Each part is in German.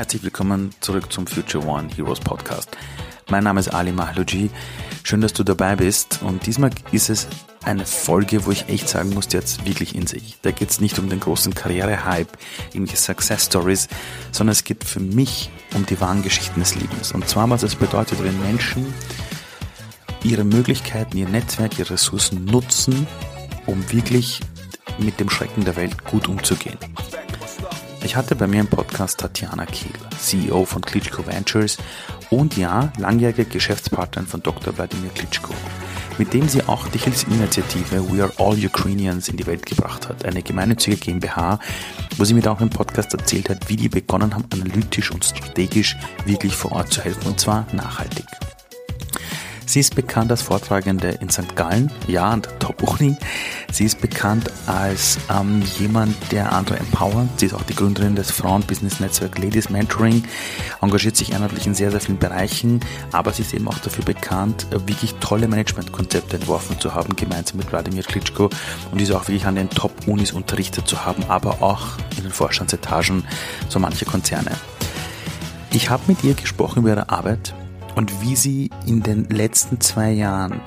herzlich willkommen zurück zum Future One Heroes Podcast. Mein Name ist Ali Mahlouji. Schön, dass du dabei bist. Und diesmal ist es eine Folge, wo ich echt sagen muss, hat wirklich in sich. Da geht es nicht um den großen Karrierehype, irgendwelche Success Stories, sondern es geht für mich um die wahren Geschichten des Lebens. Und zwar, was es bedeutet, wenn Menschen ihre Möglichkeiten, ihr Netzwerk, ihre Ressourcen nutzen, um wirklich mit dem Schrecken der Welt gut umzugehen. Ich hatte bei mir im Podcast Tatjana Kehl, CEO von Klitschko Ventures und ja, langjährige Geschäftspartnerin von Dr. Wladimir Klitschko, mit dem sie auch die Hilfsinitiative We Are All Ukrainians in die Welt gebracht hat, eine gemeinnützige GmbH, wo sie mir auch im Podcast erzählt hat, wie die begonnen haben, analytisch und strategisch wirklich vor Ort zu helfen, und zwar nachhaltig. Sie ist bekannt als Vortragende in St. Gallen, ja, an der Top-Uni. Sie ist bekannt als ähm, jemand, der andere empowert. Sie ist auch die Gründerin des Frauen-Business-Netzwerk Ladies Mentoring, engagiert sich einheitlich in sehr, sehr vielen Bereichen, aber sie ist eben auch dafür bekannt, wirklich tolle Managementkonzepte entworfen zu haben, gemeinsam mit Wladimir Klitschko und diese auch wirklich an den Top-Unis unterrichtet zu haben, aber auch in den Vorstandsetagen so manche Konzerne. Ich habe mit ihr gesprochen über ihre Arbeit, und wie sie in den letzten zwei Jahren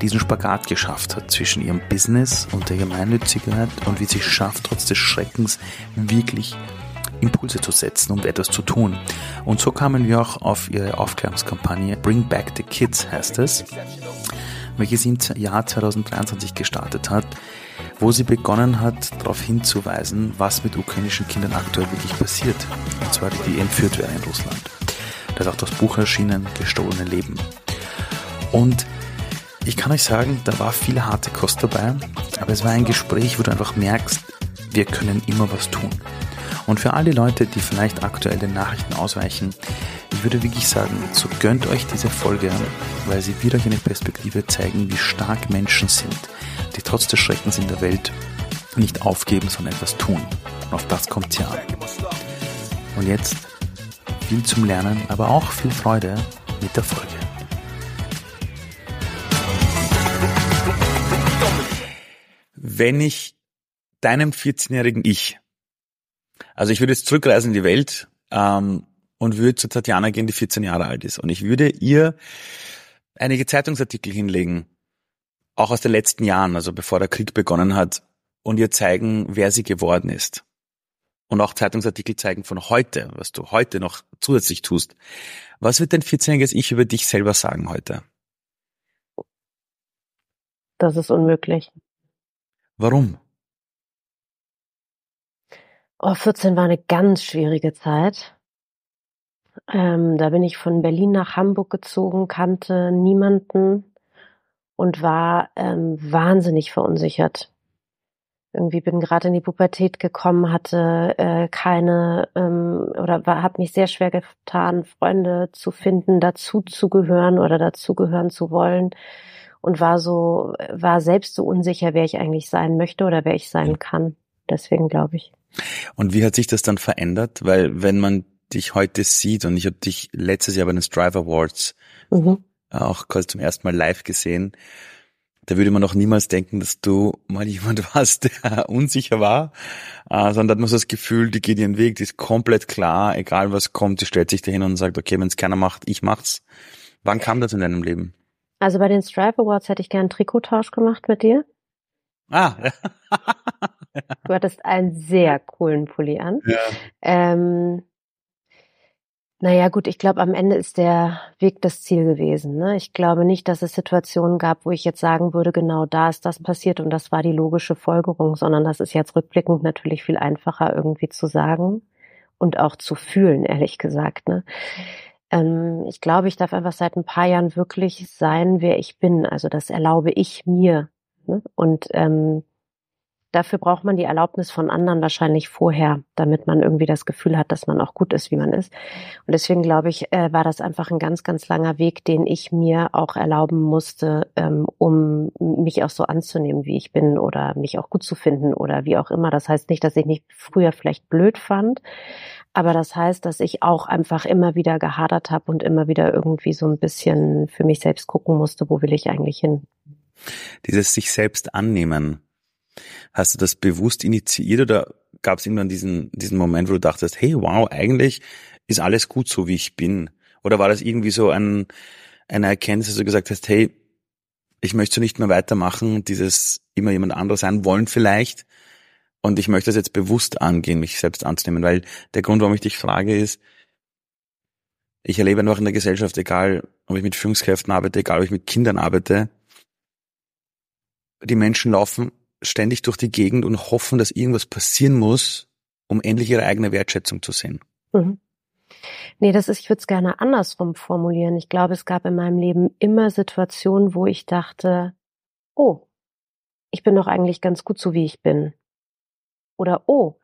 diesen Spagat geschafft hat zwischen ihrem Business und der Gemeinnützigkeit und wie sie es schafft, trotz des Schreckens wirklich Impulse zu setzen und etwas zu tun. Und so kamen wir auch auf ihre Aufklärungskampagne Bring Back the Kids heißt es, welche sie im Jahr 2023 gestartet hat, wo sie begonnen hat, darauf hinzuweisen, was mit ukrainischen Kindern aktuell wirklich passiert. Und zwar die, die entführt werden in Russland. Da ist auch das Buch erschienen, Gestohlene Leben. Und ich kann euch sagen, da war viel harte Kost dabei, aber es war ein Gespräch, wo du einfach merkst, wir können immer was tun. Und für all die Leute, die vielleicht aktuell den Nachrichten ausweichen, ich würde wirklich sagen, so gönnt euch diese Folge, weil sie wird euch eine Perspektive zeigen, wie stark Menschen sind, die trotz des Schreckens in der Welt nicht aufgeben, sondern etwas tun. Und auf das kommt sie an. Und jetzt viel zum Lernen, aber auch viel Freude mit der Folge. Wenn ich deinem 14-jährigen Ich, also ich würde jetzt zurückreisen in die Welt ähm, und würde zu Tatjana gehen, die 14 Jahre alt ist. Und ich würde ihr einige Zeitungsartikel hinlegen, auch aus den letzten Jahren, also bevor der Krieg begonnen hat, und ihr zeigen, wer sie geworden ist und auch Zeitungsartikel zeigen von heute, was du heute noch zusätzlich tust. Was wird dein 14-jähriges Ich über dich selber sagen heute? Das ist unmöglich. Warum? Oh, 14 war eine ganz schwierige Zeit. Ähm, da bin ich von Berlin nach Hamburg gezogen, kannte niemanden und war ähm, wahnsinnig verunsichert irgendwie bin gerade in die Pubertät gekommen, hatte äh, keine ähm, oder war, habe mich sehr schwer getan, Freunde zu finden, dazu zu gehören oder dazugehören zu wollen und war so war selbst so unsicher, wer ich eigentlich sein möchte oder wer ich sein kann. Deswegen glaube ich. Und wie hat sich das dann verändert? Weil wenn man dich heute sieht und ich habe dich letztes Jahr bei den Strive Awards mhm. auch quasi zum ersten Mal live gesehen da würde man noch niemals denken, dass du mal jemand warst, der unsicher war, äh, sondern hat man so das Gefühl, die geht ihren Weg, die ist komplett klar, egal was kommt, die stellt sich dahin und sagt, okay, wenn es keiner macht, ich mach's. Wann kam das in deinem Leben? Also bei den Stripe Awards hätte ich gern einen Trikottausch gemacht mit dir. Ah. du hattest einen sehr coolen Pulli an. Ja. Ähm, naja, gut, ich glaube, am Ende ist der Weg das Ziel gewesen. Ne? Ich glaube nicht, dass es Situationen gab, wo ich jetzt sagen würde, genau da ist das passiert und das war die logische Folgerung, sondern das ist jetzt rückblickend natürlich viel einfacher irgendwie zu sagen und auch zu fühlen, ehrlich gesagt. Ne? Ähm, ich glaube, ich darf einfach seit ein paar Jahren wirklich sein, wer ich bin. Also das erlaube ich mir. Ne? Und ähm, Dafür braucht man die Erlaubnis von anderen wahrscheinlich vorher, damit man irgendwie das Gefühl hat, dass man auch gut ist, wie man ist. Und deswegen glaube ich, äh, war das einfach ein ganz, ganz langer Weg, den ich mir auch erlauben musste, ähm, um mich auch so anzunehmen, wie ich bin oder mich auch gut zu finden oder wie auch immer. Das heißt nicht, dass ich mich früher vielleicht blöd fand, aber das heißt, dass ich auch einfach immer wieder gehadert habe und immer wieder irgendwie so ein bisschen für mich selbst gucken musste, wo will ich eigentlich hin. Dieses sich selbst annehmen, Hast du das bewusst initiiert oder gab es irgendwann diesen, diesen Moment, wo du dachtest, hey, wow, eigentlich ist alles gut so, wie ich bin? Oder war das irgendwie so ein, eine Erkenntnis, dass du gesagt hast, hey, ich möchte so nicht mehr weitermachen, dieses immer jemand anderes sein wollen vielleicht. Und ich möchte das jetzt bewusst angehen, mich selbst anzunehmen, weil der Grund, warum ich dich frage, ist, ich erlebe einfach in der Gesellschaft, egal ob ich mit Führungskräften arbeite, egal ob ich mit Kindern arbeite, die Menschen laufen ständig durch die Gegend und hoffen, dass irgendwas passieren muss, um endlich ihre eigene Wertschätzung zu sehen. Mhm. Nee, das ist, ich würde es gerne andersrum formulieren. Ich glaube, es gab in meinem Leben immer Situationen, wo ich dachte, oh, ich bin doch eigentlich ganz gut so, wie ich bin. Oder oh,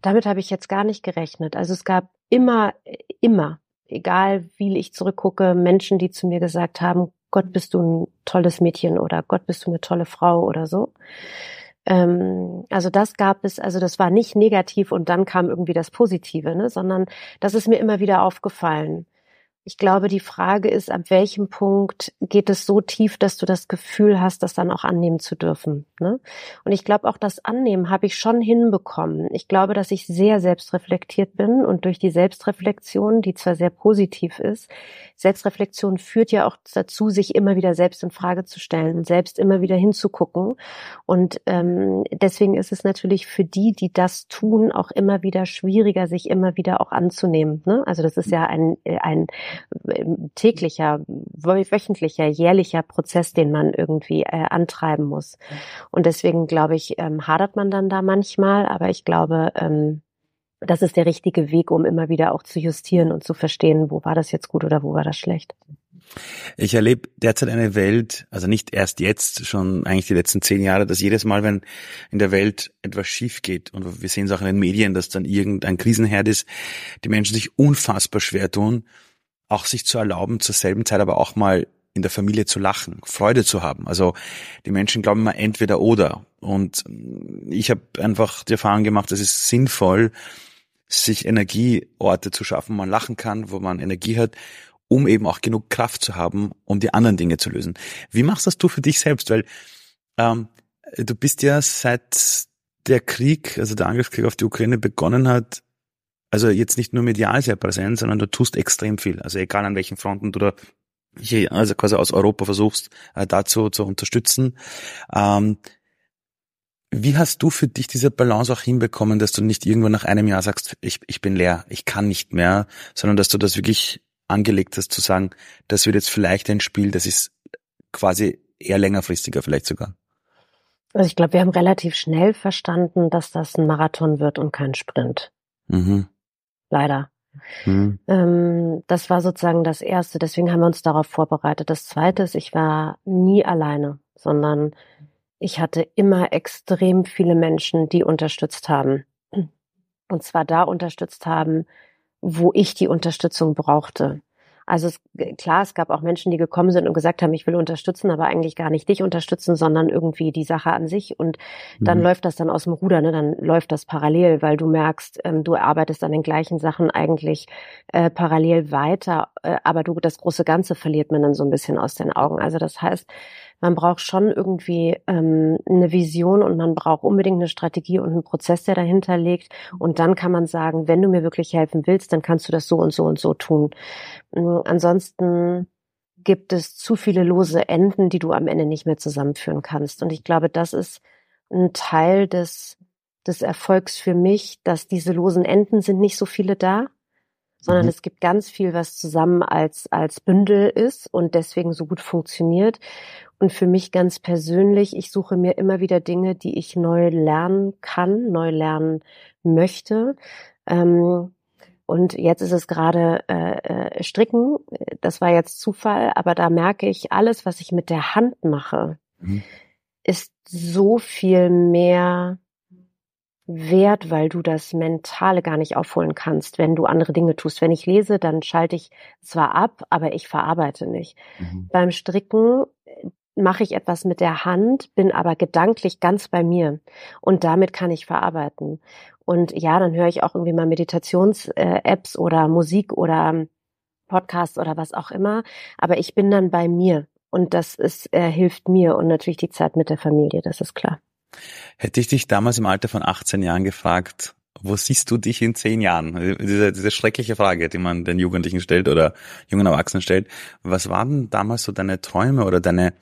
damit habe ich jetzt gar nicht gerechnet. Also es gab immer, immer, egal wie ich zurückgucke, Menschen, die zu mir gesagt haben, Gott bist du ein tolles Mädchen oder Gott bist du eine tolle Frau oder so. Ähm, also das gab es, also das war nicht negativ und dann kam irgendwie das Positive, ne, sondern das ist mir immer wieder aufgefallen. Ich glaube, die Frage ist, ab welchem Punkt geht es so tief, dass du das Gefühl hast, das dann auch annehmen zu dürfen. Ne? Und ich glaube, auch das Annehmen habe ich schon hinbekommen. Ich glaube, dass ich sehr selbstreflektiert bin und durch die Selbstreflexion, die zwar sehr positiv ist, Selbstreflexion führt ja auch dazu, sich immer wieder selbst in Frage zu stellen, selbst immer wieder hinzugucken. Und ähm, deswegen ist es natürlich für die, die das tun, auch immer wieder schwieriger, sich immer wieder auch anzunehmen. Ne? Also das ist ja ein, ein täglicher, wöchentlicher, jährlicher Prozess, den man irgendwie äh, antreiben muss. Und deswegen glaube ich, ähm, hadert man dann da manchmal, aber ich glaube, ähm, das ist der richtige Weg, um immer wieder auch zu justieren und zu verstehen, wo war das jetzt gut oder wo war das schlecht. Ich erlebe derzeit eine Welt, also nicht erst jetzt, schon eigentlich die letzten zehn Jahre, dass jedes Mal, wenn in der Welt etwas schief geht, und wir sehen es auch in den Medien, dass dann irgendein Krisenherd ist, die Menschen sich unfassbar schwer tun, auch sich zu erlauben, zur selben Zeit aber auch mal in der Familie zu lachen, Freude zu haben. Also die Menschen glauben immer entweder oder. Und ich habe einfach die Erfahrung gemacht, es ist sinnvoll, sich Energieorte zu schaffen, wo man lachen kann, wo man Energie hat, um eben auch genug Kraft zu haben, um die anderen Dinge zu lösen. Wie machst das du für dich selbst? Weil ähm, du bist ja seit der Krieg, also der Angriffskrieg auf die Ukraine begonnen hat, also jetzt nicht nur medial sehr präsent, sondern du tust extrem viel. Also egal an welchen Fronten du da hier, also quasi aus Europa versuchst, äh, dazu zu unterstützen. Ähm, wie hast du für dich diese Balance auch hinbekommen, dass du nicht irgendwann nach einem Jahr sagst, ich, ich bin leer, ich kann nicht mehr, sondern dass du das wirklich angelegt hast zu sagen, das wird jetzt vielleicht ein Spiel, das ist quasi eher längerfristiger vielleicht sogar? Also ich glaube, wir haben relativ schnell verstanden, dass das ein Marathon wird und kein Sprint. Mhm leider. Mhm. Ähm, das war sozusagen das Erste, deswegen haben wir uns darauf vorbereitet. Das Zweite ist, ich war nie alleine, sondern ich hatte immer extrem viele Menschen, die unterstützt haben. Und zwar da unterstützt haben, wo ich die Unterstützung brauchte. Also es, klar, es gab auch Menschen, die gekommen sind und gesagt haben, ich will unterstützen, aber eigentlich gar nicht dich unterstützen, sondern irgendwie die Sache an sich. Und dann mhm. läuft das dann aus dem Ruder, ne? dann läuft das parallel, weil du merkst, ähm, du arbeitest an den gleichen Sachen eigentlich äh, parallel weiter, äh, aber du das große Ganze verliert man dann so ein bisschen aus den Augen. Also das heißt, man braucht schon irgendwie ähm, eine Vision und man braucht unbedingt eine Strategie und einen Prozess, der dahinter liegt. Und dann kann man sagen, wenn du mir wirklich helfen willst, dann kannst du das so und so und so tun. Ähm, ansonsten gibt es zu viele lose Enden, die du am Ende nicht mehr zusammenführen kannst. Und ich glaube, das ist ein Teil des, des Erfolgs für mich, dass diese losen Enden sind nicht so viele da, sondern mhm. es gibt ganz viel, was zusammen als, als Bündel ist und deswegen so gut funktioniert. Und für mich ganz persönlich, ich suche mir immer wieder Dinge, die ich neu lernen kann, neu lernen möchte. Ähm, und jetzt ist es gerade äh, äh, Stricken. Das war jetzt Zufall, aber da merke ich, alles, was ich mit der Hand mache, mhm. ist so viel mehr wert, weil du das Mentale gar nicht aufholen kannst, wenn du andere Dinge tust. Wenn ich lese, dann schalte ich zwar ab, aber ich verarbeite nicht. Mhm. Beim Stricken mache ich etwas mit der Hand, bin aber gedanklich ganz bei mir und damit kann ich verarbeiten. Und ja, dann höre ich auch irgendwie mal Meditations-Apps oder Musik oder Podcasts oder was auch immer, aber ich bin dann bei mir und das ist äh, hilft mir und natürlich die Zeit mit der Familie, das ist klar. Hätte ich dich damals im Alter von 18 Jahren gefragt, wo siehst du dich in zehn Jahren? Diese, diese schreckliche Frage, die man den Jugendlichen stellt oder jungen Erwachsenen stellt. Was waren damals so deine Träume oder deine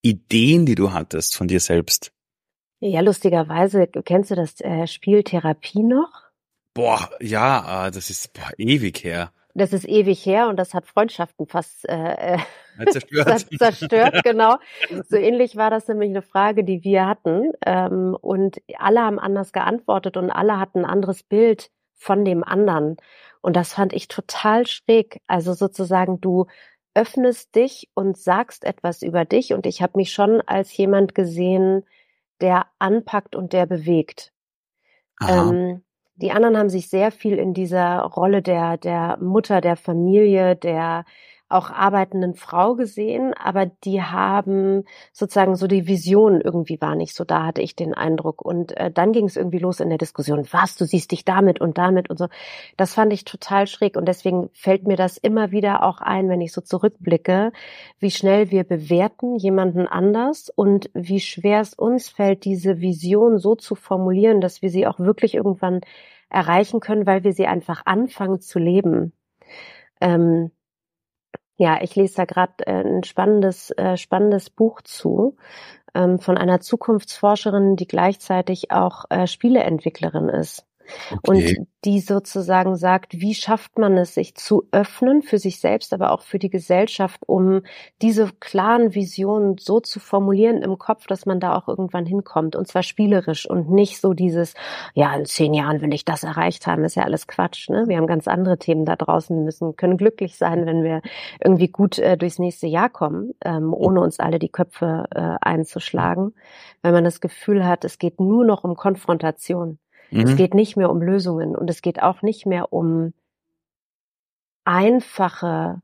Ideen, die du hattest von dir selbst? Ja, lustigerweise, kennst du das äh, Spiel Therapie noch? Boah, ja, äh, das ist boah, ewig her. Das ist ewig her und das hat Freundschaften fast äh, äh zerstört. zerstört, genau. So ähnlich war das nämlich eine Frage, die wir hatten. Ähm, und alle haben anders geantwortet und alle hatten ein anderes Bild von dem anderen. Und das fand ich total schräg. Also sozusagen, du öffnest dich und sagst etwas über dich. Und ich habe mich schon als jemand gesehen, der anpackt und der bewegt. Ähm, die anderen haben sich sehr viel in dieser Rolle der, der Mutter, der Familie, der auch arbeitenden Frau gesehen, aber die haben sozusagen so die Vision irgendwie war nicht so da, hatte ich den Eindruck. Und äh, dann ging es irgendwie los in der Diskussion, was, du siehst dich damit und damit und so. Das fand ich total schräg und deswegen fällt mir das immer wieder auch ein, wenn ich so zurückblicke, wie schnell wir bewerten jemanden anders und wie schwer es uns fällt, diese Vision so zu formulieren, dass wir sie auch wirklich irgendwann erreichen können, weil wir sie einfach anfangen zu leben. Ähm, ja, ich lese da gerade äh, ein spannendes, äh, spannendes Buch zu ähm, von einer Zukunftsforscherin, die gleichzeitig auch äh, Spieleentwicklerin ist. Okay. Und die sozusagen sagt, wie schafft man es, sich zu öffnen für sich selbst, aber auch für die Gesellschaft, um diese klaren Visionen so zu formulieren im Kopf, dass man da auch irgendwann hinkommt. Und zwar spielerisch und nicht so dieses, ja, in zehn Jahren will ich das erreicht haben, ist ja alles Quatsch. Ne? Wir haben ganz andere Themen da draußen. Wir müssen, können glücklich sein, wenn wir irgendwie gut äh, durchs nächste Jahr kommen, ähm, ohne uns alle die Köpfe äh, einzuschlagen, weil man das Gefühl hat, es geht nur noch um Konfrontation. Mhm. Es geht nicht mehr um Lösungen und es geht auch nicht mehr um einfache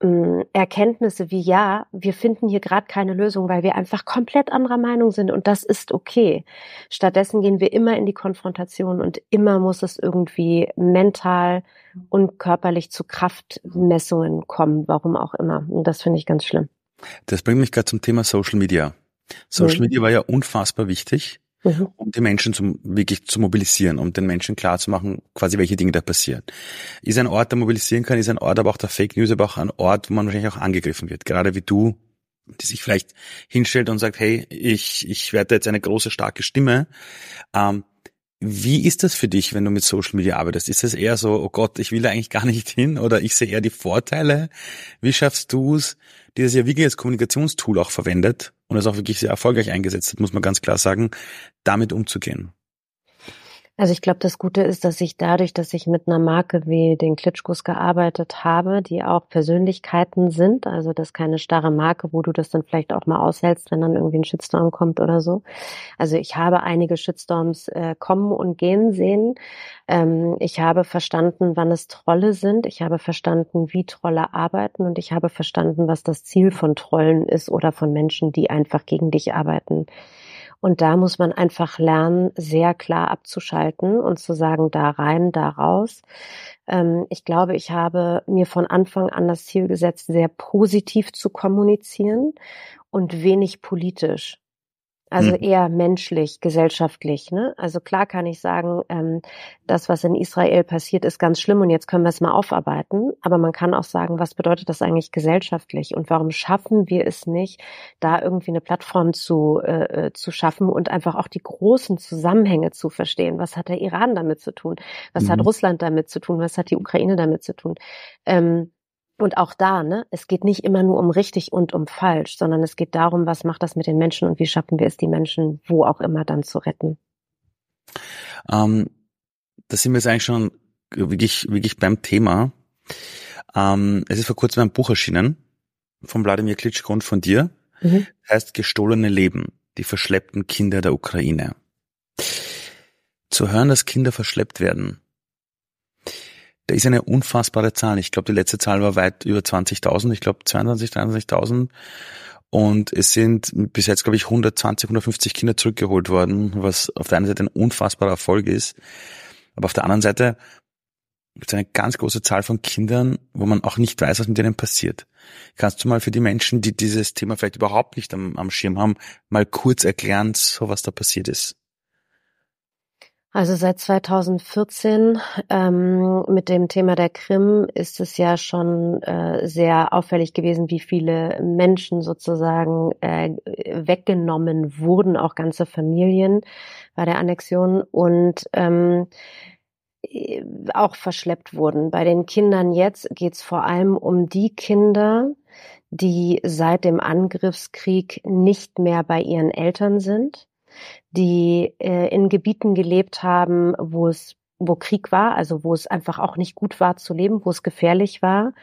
äh, Erkenntnisse wie ja, wir finden hier gerade keine Lösung, weil wir einfach komplett anderer Meinung sind und das ist okay. Stattdessen gehen wir immer in die Konfrontation und immer muss es irgendwie mental und körperlich zu Kraftmessungen kommen, warum auch immer. Und das finde ich ganz schlimm. Das bringt mich gerade zum Thema Social Media. Social mhm. Media war ja unfassbar wichtig mhm. um die Menschen zum, wirklich zu mobilisieren, um den Menschen klarzumachen, quasi welche Dinge da passieren. Ist ein Ort, der mobilisieren kann, ist ein Ort aber auch der Fake News, aber auch ein Ort, wo man wahrscheinlich auch angegriffen wird. Gerade wie du, die sich vielleicht hinstellt und sagt, hey, ich, ich werde jetzt eine große, starke Stimme. Ähm, wie ist das für dich, wenn du mit Social Media arbeitest? Ist es eher so, oh Gott, ich will da eigentlich gar nicht hin oder ich sehe eher die Vorteile? Wie schaffst du es, dieses ja wirklich als Kommunikationstool auch verwendet und es auch wirklich sehr erfolgreich eingesetzt hat, muss man ganz klar sagen, damit umzugehen? Also ich glaube, das Gute ist, dass ich dadurch, dass ich mit einer Marke wie den Klitschkos gearbeitet habe, die auch Persönlichkeiten sind, also das ist keine starre Marke, wo du das dann vielleicht auch mal aushältst, wenn dann irgendwie ein Shitstorm kommt oder so. Also ich habe einige Shitstorms äh, kommen und gehen sehen. Ähm, ich habe verstanden, wann es Trolle sind. Ich habe verstanden, wie Trolle arbeiten und ich habe verstanden, was das Ziel von Trollen ist oder von Menschen, die einfach gegen dich arbeiten. Und da muss man einfach lernen, sehr klar abzuschalten und zu sagen, da rein, da raus. Ähm, ich glaube, ich habe mir von Anfang an das Ziel gesetzt, sehr positiv zu kommunizieren und wenig politisch. Also hm. eher menschlich, gesellschaftlich. Ne? Also klar kann ich sagen, ähm, das, was in Israel passiert, ist ganz schlimm und jetzt können wir es mal aufarbeiten. Aber man kann auch sagen, was bedeutet das eigentlich gesellschaftlich und warum schaffen wir es nicht, da irgendwie eine Plattform zu, äh, äh zu schaffen und einfach auch die großen Zusammenhänge zu verstehen. Was hat der Iran damit zu tun? Was mhm. hat Russland damit zu tun? Was hat die Ukraine damit zu tun? Ähm, und auch da, ne, es geht nicht immer nur um richtig und um falsch, sondern es geht darum, was macht das mit den Menschen und wie schaffen wir es, die Menschen wo auch immer dann zu retten. Ähm, da sind wir jetzt eigentlich schon wirklich, wirklich beim Thema. Ähm, es ist vor kurzem ein Buch erschienen von Wladimir Klitschko und von dir. Mhm. Heißt Gestohlene Leben, die verschleppten Kinder der Ukraine. Zu hören, dass Kinder verschleppt werden, da ist eine unfassbare Zahl. Ich glaube, die letzte Zahl war weit über 20.000. Ich glaube 22, 23.000. Und es sind bis jetzt, glaube ich, 120, 150 Kinder zurückgeholt worden, was auf der einen Seite ein unfassbarer Erfolg ist. Aber auf der anderen Seite gibt es eine ganz große Zahl von Kindern, wo man auch nicht weiß, was mit denen passiert. Kannst du mal für die Menschen, die dieses Thema vielleicht überhaupt nicht am, am Schirm haben, mal kurz erklären, so was da passiert ist? Also seit 2014 ähm, mit dem Thema der Krim ist es ja schon äh, sehr auffällig gewesen, wie viele Menschen sozusagen äh, weggenommen wurden, auch ganze Familien bei der Annexion und ähm, auch verschleppt wurden. Bei den Kindern jetzt geht es vor allem um die Kinder, die seit dem Angriffskrieg nicht mehr bei ihren Eltern sind die äh, in Gebieten gelebt haben, wo es wo Krieg war, also wo es einfach auch nicht gut war zu leben, wo es gefährlich war,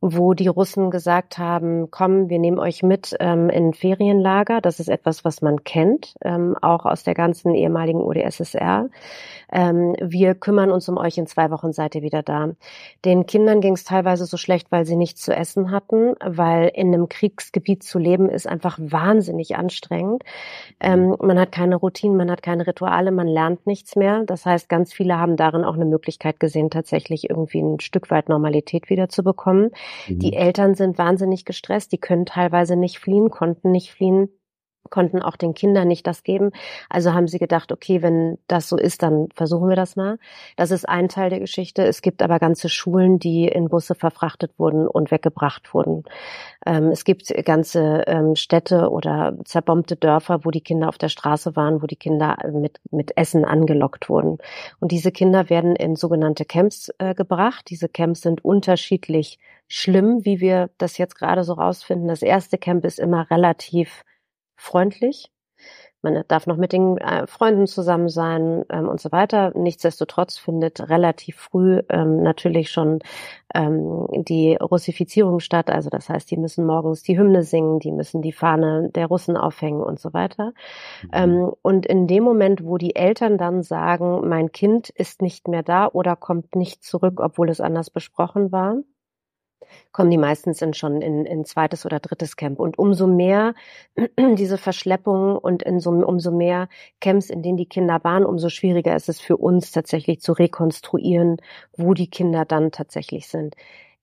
wo die Russen gesagt haben, komm, wir nehmen euch mit ähm, in Ferienlager. Das ist etwas, was man kennt, ähm, auch aus der ganzen ehemaligen UdSSR. Ähm, wir kümmern uns um euch, in zwei Wochen seid ihr wieder da. Den Kindern ging es teilweise so schlecht, weil sie nichts zu essen hatten, weil in einem Kriegsgebiet zu leben ist einfach wahnsinnig anstrengend. Ähm, man hat keine Routinen, man hat keine Rituale, man lernt nichts mehr. Das heißt, ganz viele haben darin auch eine Möglichkeit gesehen, tatsächlich irgendwie ein Stück weit Normalität wiederzubekommen. Die mhm. Eltern sind wahnsinnig gestresst, die können teilweise nicht fliehen, konnten nicht fliehen konnten auch den Kindern nicht das geben. Also haben sie gedacht, okay, wenn das so ist, dann versuchen wir das mal. Das ist ein Teil der Geschichte. Es gibt aber ganze Schulen, die in Busse verfrachtet wurden und weggebracht wurden. Ähm, es gibt ganze ähm, Städte oder zerbombte Dörfer, wo die Kinder auf der Straße waren, wo die Kinder mit, mit Essen angelockt wurden. Und diese Kinder werden in sogenannte Camps äh, gebracht. Diese Camps sind unterschiedlich schlimm, wie wir das jetzt gerade so rausfinden. Das erste Camp ist immer relativ freundlich. Man darf noch mit den äh, Freunden zusammen sein ähm, und so weiter. Nichtsdestotrotz findet relativ früh ähm, natürlich schon ähm, die Russifizierung statt. Also das heißt, die müssen morgens die Hymne singen, die müssen die Fahne der Russen aufhängen und so weiter. Mhm. Ähm, und in dem Moment, wo die Eltern dann sagen, mein Kind ist nicht mehr da oder kommt nicht zurück, obwohl es anders besprochen war, kommen die meistens in schon in, in zweites oder drittes Camp. Und umso mehr diese Verschleppungen und in so, umso mehr Camps, in denen die Kinder waren, umso schwieriger ist es für uns tatsächlich zu rekonstruieren, wo die Kinder dann tatsächlich sind.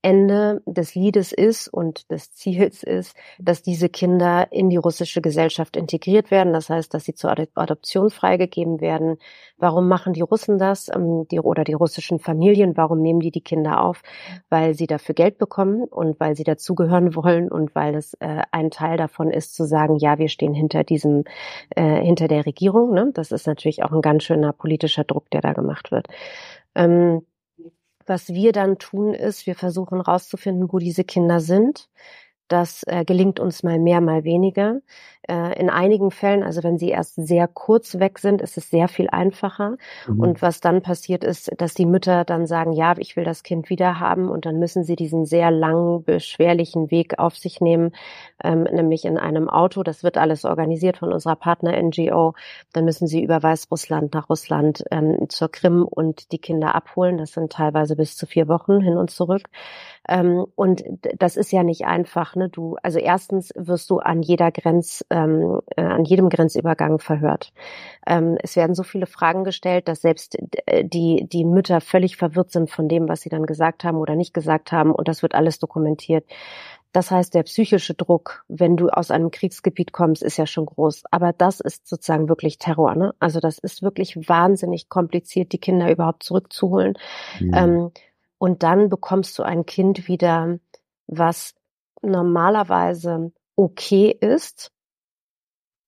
Ende des Liedes ist und des Ziels ist, dass diese Kinder in die russische Gesellschaft integriert werden. Das heißt, dass sie zur Adoption freigegeben werden. Warum machen die Russen das? Ähm, die, oder die russischen Familien, warum nehmen die die Kinder auf? Weil sie dafür Geld bekommen und weil sie dazugehören wollen und weil es äh, ein Teil davon ist, zu sagen, ja, wir stehen hinter diesem, äh, hinter der Regierung. Ne? Das ist natürlich auch ein ganz schöner politischer Druck, der da gemacht wird. Ähm, was wir dann tun, ist, wir versuchen herauszufinden, wo diese Kinder sind. Das äh, gelingt uns mal mehr, mal weniger. Äh, in einigen Fällen, also wenn sie erst sehr kurz weg sind, ist es sehr viel einfacher. Mhm. Und was dann passiert ist, dass die Mütter dann sagen, ja, ich will das Kind wieder haben und dann müssen sie diesen sehr langen, beschwerlichen Weg auf sich nehmen, ähm, nämlich in einem Auto. Das wird alles organisiert von unserer Partner-NGO. Dann müssen sie über Weißrussland nach Russland ähm, zur Krim und die Kinder abholen. Das sind teilweise bis zu vier Wochen hin und zurück. Ähm, und das ist ja nicht einfach. Ne? Du, also erstens wirst du an jeder Grenz ähm, äh, an jedem Grenzübergang verhört. Ähm, es werden so viele Fragen gestellt, dass selbst äh, die, die Mütter völlig verwirrt sind von dem, was sie dann gesagt haben oder nicht gesagt haben und das wird alles dokumentiert. Das heißt, der psychische Druck, wenn du aus einem Kriegsgebiet kommst, ist ja schon groß. Aber das ist sozusagen wirklich Terror. Ne? Also das ist wirklich wahnsinnig kompliziert, die Kinder überhaupt zurückzuholen. Mhm. Ähm, und dann bekommst du ein Kind wieder, was normalerweise okay ist,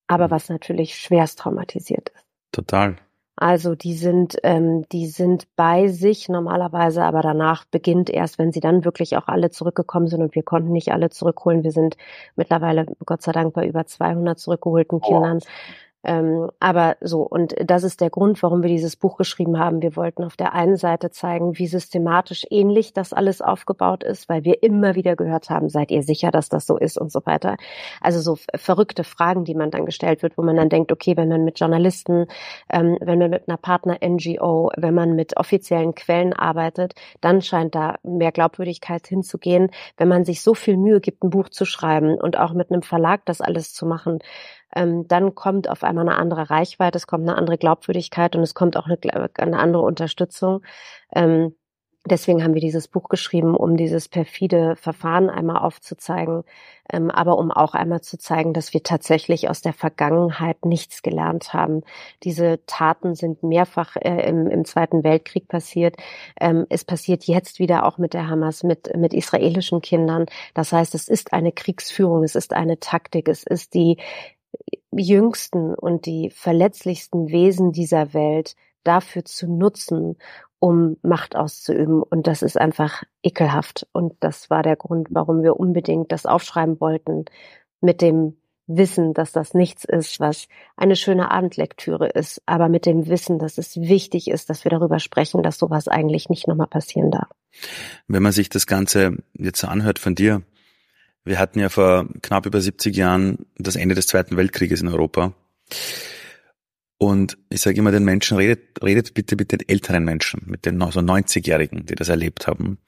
aber mhm. was natürlich schwerst traumatisiert ist. Total. Also die sind, ähm, die sind bei sich normalerweise, aber danach beginnt erst, wenn sie dann wirklich auch alle zurückgekommen sind und wir konnten nicht alle zurückholen. Wir sind mittlerweile, Gott sei Dank, bei über 200 zurückgeholten Kindern. Ähm, aber so, und das ist der Grund, warum wir dieses Buch geschrieben haben. Wir wollten auf der einen Seite zeigen, wie systematisch ähnlich das alles aufgebaut ist, weil wir immer wieder gehört haben, seid ihr sicher, dass das so ist und so weiter. Also so verrückte Fragen, die man dann gestellt wird, wo man dann denkt, okay, wenn man mit Journalisten, ähm, wenn man mit einer Partner-NGO, wenn man mit offiziellen Quellen arbeitet, dann scheint da mehr Glaubwürdigkeit hinzugehen. Wenn man sich so viel Mühe gibt, ein Buch zu schreiben und auch mit einem Verlag das alles zu machen, ähm, dann kommt auf einmal eine andere Reichweite, es kommt eine andere Glaubwürdigkeit und es kommt auch eine, eine andere Unterstützung. Ähm, Deswegen haben wir dieses Buch geschrieben, um dieses perfide Verfahren einmal aufzuzeigen, ähm, aber um auch einmal zu zeigen, dass wir tatsächlich aus der Vergangenheit nichts gelernt haben. Diese Taten sind mehrfach äh, im, im, Zweiten Weltkrieg passiert. Ähm, es passiert jetzt wieder auch mit der Hamas, mit, mit israelischen Kindern. Das heißt, es ist eine Kriegsführung, es ist eine Taktik, es ist die jüngsten und die verletzlichsten Wesen dieser Welt dafür zu nutzen, um Macht auszuüben. Und das ist einfach ekelhaft. Und das war der Grund, warum wir unbedingt das aufschreiben wollten, mit dem Wissen, dass das nichts ist, was eine schöne Abendlektüre ist, aber mit dem Wissen, dass es wichtig ist, dass wir darüber sprechen, dass sowas eigentlich nicht nochmal passieren darf. Wenn man sich das Ganze jetzt anhört von dir, wir hatten ja vor knapp über 70 Jahren das Ende des Zweiten Weltkrieges in Europa. Und ich sage immer den Menschen, redet, redet bitte mit den älteren Menschen, mit den so 90-Jährigen, die das erlebt haben.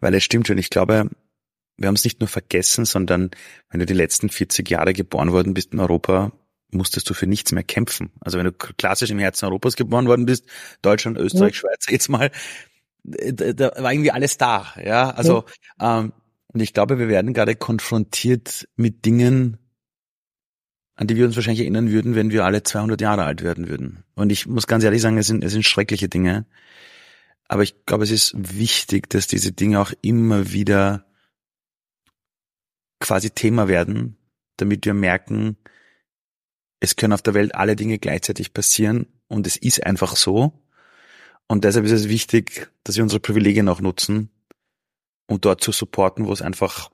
Weil es stimmt schon, ich glaube, wir haben es nicht nur vergessen, sondern wenn du die letzten 40 Jahre geboren worden bist in Europa, musstest du für nichts mehr kämpfen. Also wenn du klassisch im Herzen Europas geboren worden bist, Deutschland, Österreich, mhm. Schweiz, jetzt mal, da, da war irgendwie alles da. Ja, also mhm. ähm, und ich glaube, wir werden gerade konfrontiert mit Dingen, an die wir uns wahrscheinlich erinnern würden, wenn wir alle 200 Jahre alt werden würden. Und ich muss ganz ehrlich sagen, es sind, es sind schreckliche Dinge. Aber ich glaube, es ist wichtig, dass diese Dinge auch immer wieder quasi Thema werden, damit wir merken, es können auf der Welt alle Dinge gleichzeitig passieren und es ist einfach so. Und deshalb ist es wichtig, dass wir unsere Privilegien auch nutzen und dort zu supporten, wo es einfach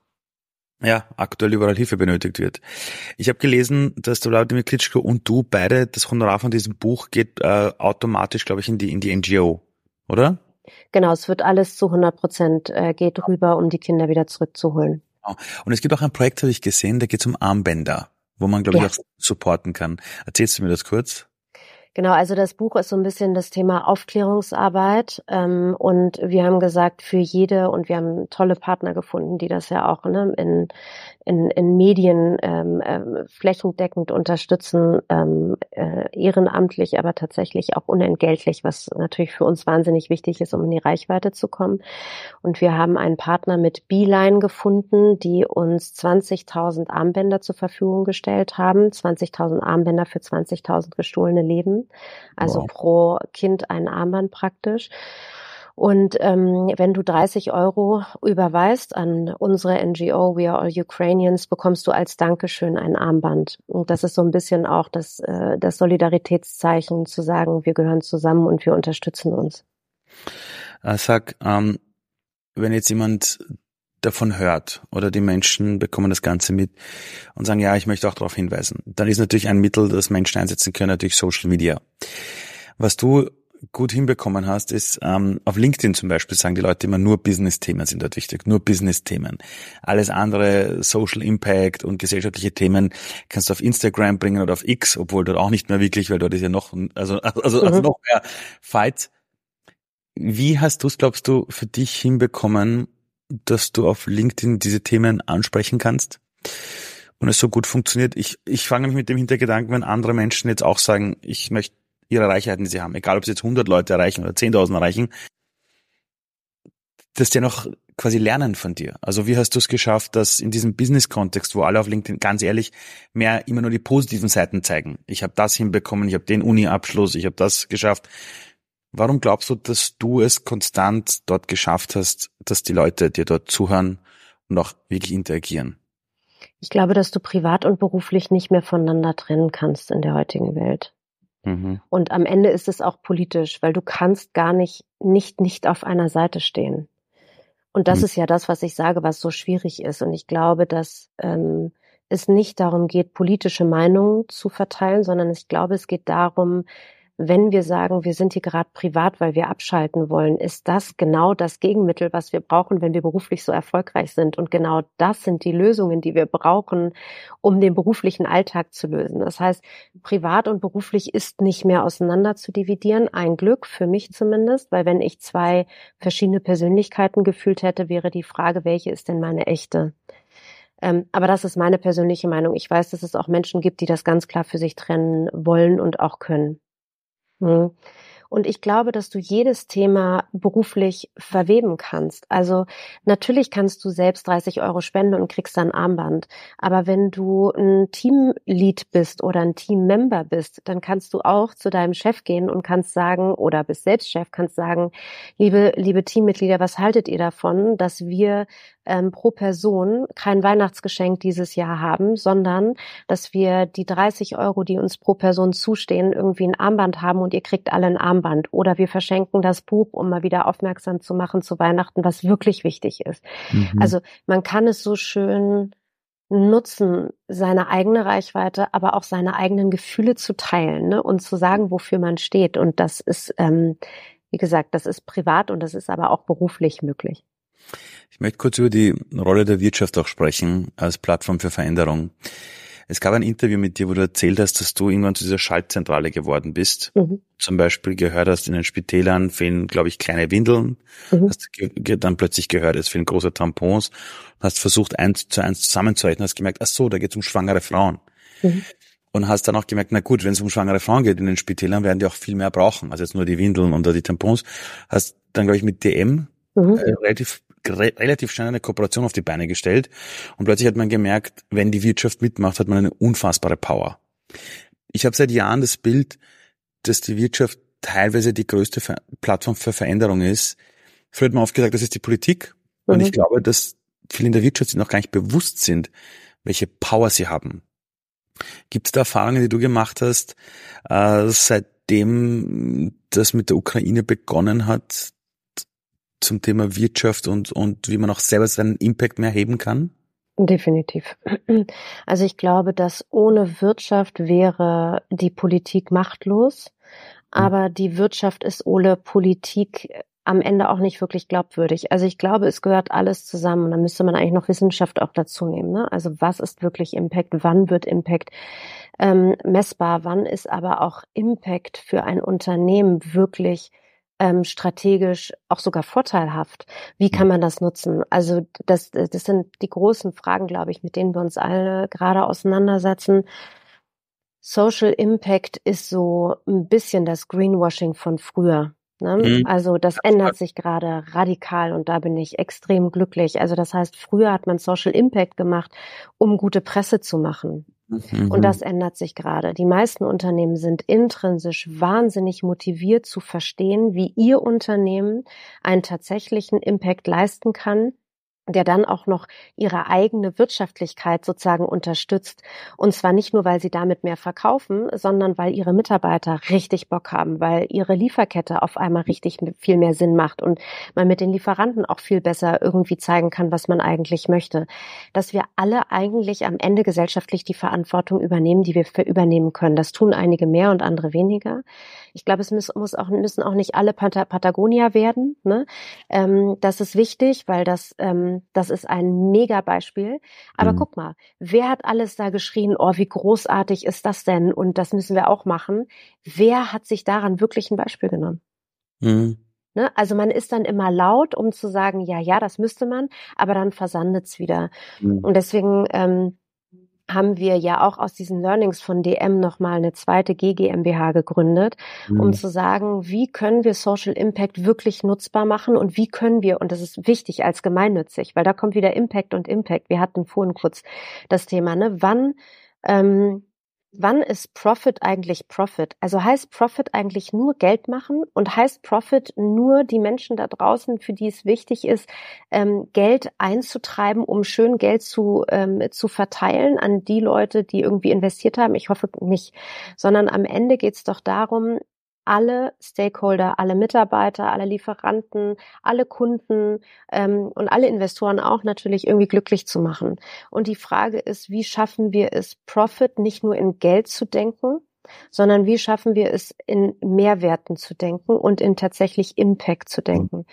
ja, aktuell überall Hilfe benötigt wird. Ich habe gelesen, dass der Wladimir Klitschko und du beide, das Honorar von diesem Buch geht äh, automatisch, glaube ich, in die, in die NGO, oder? Genau, es wird alles zu 100 Prozent, äh, geht rüber, um die Kinder wieder zurückzuholen. Genau. Und es gibt auch ein Projekt, habe ich gesehen, da geht es um Armbänder, wo man, glaube ja. ich, auch supporten kann. Erzählst du mir das kurz? Genau, also das Buch ist so ein bisschen das Thema Aufklärungsarbeit ähm, und wir haben gesagt, für jede und wir haben tolle Partner gefunden, die das ja auch ne, in, in, in Medien ähm, äh, flächendeckend unterstützen, ähm, äh, ehrenamtlich, aber tatsächlich auch unentgeltlich, was natürlich für uns wahnsinnig wichtig ist, um in die Reichweite zu kommen. Und wir haben einen Partner mit Beeline gefunden, die uns 20.000 Armbänder zur Verfügung gestellt haben, 20.000 Armbänder für 20.000 gestohlene Leben, also wow. pro Kind ein Armband praktisch. Und ähm, wenn du 30 Euro überweist an unsere NGO We Are All Ukrainians, bekommst du als Dankeschön ein Armband. Und das ist so ein bisschen auch das, äh, das Solidaritätszeichen zu sagen, wir gehören zusammen und wir unterstützen uns. Äh, sag, ähm, wenn jetzt jemand davon hört oder die Menschen bekommen das Ganze mit und sagen, ja, ich möchte auch darauf hinweisen, dann ist natürlich ein Mittel, das Menschen einsetzen können, natürlich Social Media. Was du gut hinbekommen hast, ist ähm, auf LinkedIn zum Beispiel sagen die Leute immer nur Business-Themen sind dort wichtig, nur Business-Themen. Alles andere, Social Impact und gesellschaftliche Themen kannst du auf Instagram bringen oder auf X, obwohl dort auch nicht mehr wirklich, weil dort ist ja noch, also also, also mhm. noch mehr Fight. Wie hast du es, glaubst du, für dich hinbekommen, dass du auf LinkedIn diese Themen ansprechen kannst? Und es so gut funktioniert. Ich, ich fange mich mit dem Hintergedanken, wenn andere Menschen jetzt auch sagen, ich möchte ihre Reichweiten, die sie haben, egal ob sie jetzt 100 Leute erreichen oder 10.000 erreichen, dass die noch quasi lernen von dir. Also wie hast du es geschafft, dass in diesem Business-Kontext, wo alle auf LinkedIn ganz ehrlich mehr immer nur die positiven Seiten zeigen. Ich habe das hinbekommen, ich habe den Uni-Abschluss, ich habe das geschafft. Warum glaubst du, dass du es konstant dort geschafft hast, dass die Leute dir dort zuhören und auch wirklich interagieren? Ich glaube, dass du privat und beruflich nicht mehr voneinander trennen kannst in der heutigen Welt. Mhm. Und am Ende ist es auch politisch, weil du kannst gar nicht, nicht, nicht auf einer Seite stehen. Und das mhm. ist ja das, was ich sage, was so schwierig ist. Und ich glaube, dass ähm, es nicht darum geht, politische Meinungen zu verteilen, sondern ich glaube, es geht darum, wenn wir sagen, wir sind hier gerade privat, weil wir abschalten wollen, ist das genau das Gegenmittel, was wir brauchen, wenn wir beruflich so erfolgreich sind. Und genau das sind die Lösungen, die wir brauchen, um den beruflichen Alltag zu lösen. Das heißt, privat und beruflich ist nicht mehr auseinander zu dividieren. Ein Glück für mich zumindest, weil wenn ich zwei verschiedene Persönlichkeiten gefühlt hätte, wäre die Frage, welche ist denn meine echte? Ähm, aber das ist meine persönliche Meinung. Ich weiß, dass es auch Menschen gibt, die das ganz klar für sich trennen wollen und auch können. Mhm. Und ich glaube, dass du jedes Thema beruflich verweben kannst. Also natürlich kannst du selbst 30 Euro spenden und kriegst dann Armband. Aber wenn du ein Teamlead bist oder ein Teammember bist, dann kannst du auch zu deinem Chef gehen und kannst sagen, oder bist selbst Chef, kannst sagen, liebe, liebe Teammitglieder, was haltet ihr davon, dass wir ähm, pro Person kein Weihnachtsgeschenk dieses Jahr haben, sondern dass wir die 30 Euro, die uns pro Person zustehen, irgendwie ein Armband haben und ihr kriegt alle ein Armband. Oder wir verschenken das Buch, um mal wieder aufmerksam zu machen zu Weihnachten, was wirklich wichtig ist. Mhm. Also man kann es so schön nutzen, seine eigene Reichweite, aber auch seine eigenen Gefühle zu teilen ne? und zu sagen, wofür man steht. Und das ist, ähm, wie gesagt, das ist privat und das ist aber auch beruflich möglich. Ich möchte kurz über die Rolle der Wirtschaft auch sprechen als Plattform für Veränderung. Es gab ein Interview mit dir, wo du erzählt hast, dass du irgendwann zu dieser Schaltzentrale geworden bist. Mhm. Zum Beispiel gehört hast, in den Spitälern fehlen, glaube ich, kleine Windeln. Mhm. Hast dann plötzlich gehört, es fehlen große Tampons. Hast versucht, eins zu eins zusammenzurechnen, hast gemerkt, ach so, da geht es um schwangere Frauen. Mhm. Und hast dann auch gemerkt, na gut, wenn es um schwangere Frauen geht in den Spitälern, werden die auch viel mehr brauchen. Also jetzt nur die Windeln oder die Tampons. Hast dann, glaube ich, mit DM mhm. äh, relativ relativ schnell eine Kooperation auf die Beine gestellt und plötzlich hat man gemerkt, wenn die Wirtschaft mitmacht, hat man eine unfassbare Power. Ich habe seit Jahren das Bild, dass die Wirtschaft teilweise die größte Plattform für Veränderung ist. Früher hat man oft gesagt, das ist die Politik. Mhm. Und ich glaube, dass viele in der Wirtschaft sich noch gar nicht bewusst sind, welche Power sie haben. Gibt es da Erfahrungen, die du gemacht hast, äh, seitdem das mit der Ukraine begonnen hat, zum Thema Wirtschaft und, und wie man auch selber seinen Impact mehr heben kann? Definitiv. Also ich glaube, dass ohne Wirtschaft wäre die Politik machtlos, hm. aber die Wirtschaft ist ohne Politik am Ende auch nicht wirklich glaubwürdig. Also ich glaube, es gehört alles zusammen. Da müsste man eigentlich noch Wissenschaft auch dazu nehmen. Ne? Also was ist wirklich Impact? Wann wird Impact ähm, messbar? Wann ist aber auch Impact für ein Unternehmen wirklich ähm, strategisch auch sogar vorteilhaft. Wie kann man das nutzen? Also das, das sind die großen Fragen, glaube ich, mit denen wir uns alle gerade auseinandersetzen. Social Impact ist so ein bisschen das Greenwashing von früher. Ne? Mhm. Also das ändert sich gerade radikal und da bin ich extrem glücklich. Also das heißt, früher hat man Social Impact gemacht, um gute Presse zu machen. Mhm. Und das ändert sich gerade. Die meisten Unternehmen sind intrinsisch wahnsinnig motiviert zu verstehen, wie ihr Unternehmen einen tatsächlichen Impact leisten kann der dann auch noch ihre eigene Wirtschaftlichkeit sozusagen unterstützt. Und zwar nicht nur, weil sie damit mehr verkaufen, sondern weil ihre Mitarbeiter richtig Bock haben, weil ihre Lieferkette auf einmal richtig viel mehr Sinn macht und man mit den Lieferanten auch viel besser irgendwie zeigen kann, was man eigentlich möchte. Dass wir alle eigentlich am Ende gesellschaftlich die Verantwortung übernehmen, die wir übernehmen können. Das tun einige mehr und andere weniger. Ich glaube, es muss auch, müssen auch nicht alle Pat Patagonia werden. Ne? Ähm, das ist wichtig, weil das, ähm, das ist ein Mega-Beispiel. Aber mhm. guck mal, wer hat alles da geschrien, oh, wie großartig ist das denn? Und das müssen wir auch machen. Wer hat sich daran wirklich ein Beispiel genommen? Mhm. Ne? Also man ist dann immer laut, um zu sagen, ja, ja, das müsste man, aber dann versandet's wieder. Mhm. Und deswegen ähm, haben wir ja auch aus diesen Learnings von DM nochmal eine zweite GGMBH gegründet, mhm. um zu sagen, wie können wir Social Impact wirklich nutzbar machen und wie können wir, und das ist wichtig als gemeinnützig, weil da kommt wieder Impact und Impact. Wir hatten vorhin kurz das Thema, ne? Wann ähm, wann ist Profit eigentlich Profit? Also heißt Profit eigentlich nur Geld machen und heißt Profit nur die Menschen da draußen, für die es wichtig ist, ähm, Geld einzutreiben, um schön Geld zu, ähm, zu verteilen an die Leute, die irgendwie investiert haben? Ich hoffe nicht, sondern am Ende geht es doch darum, alle Stakeholder, alle Mitarbeiter, alle Lieferanten, alle Kunden ähm, und alle Investoren auch natürlich irgendwie glücklich zu machen. Und die Frage ist, wie schaffen wir es, Profit nicht nur in Geld zu denken, sondern wie schaffen wir es, in Mehrwerten zu denken und in tatsächlich Impact zu denken.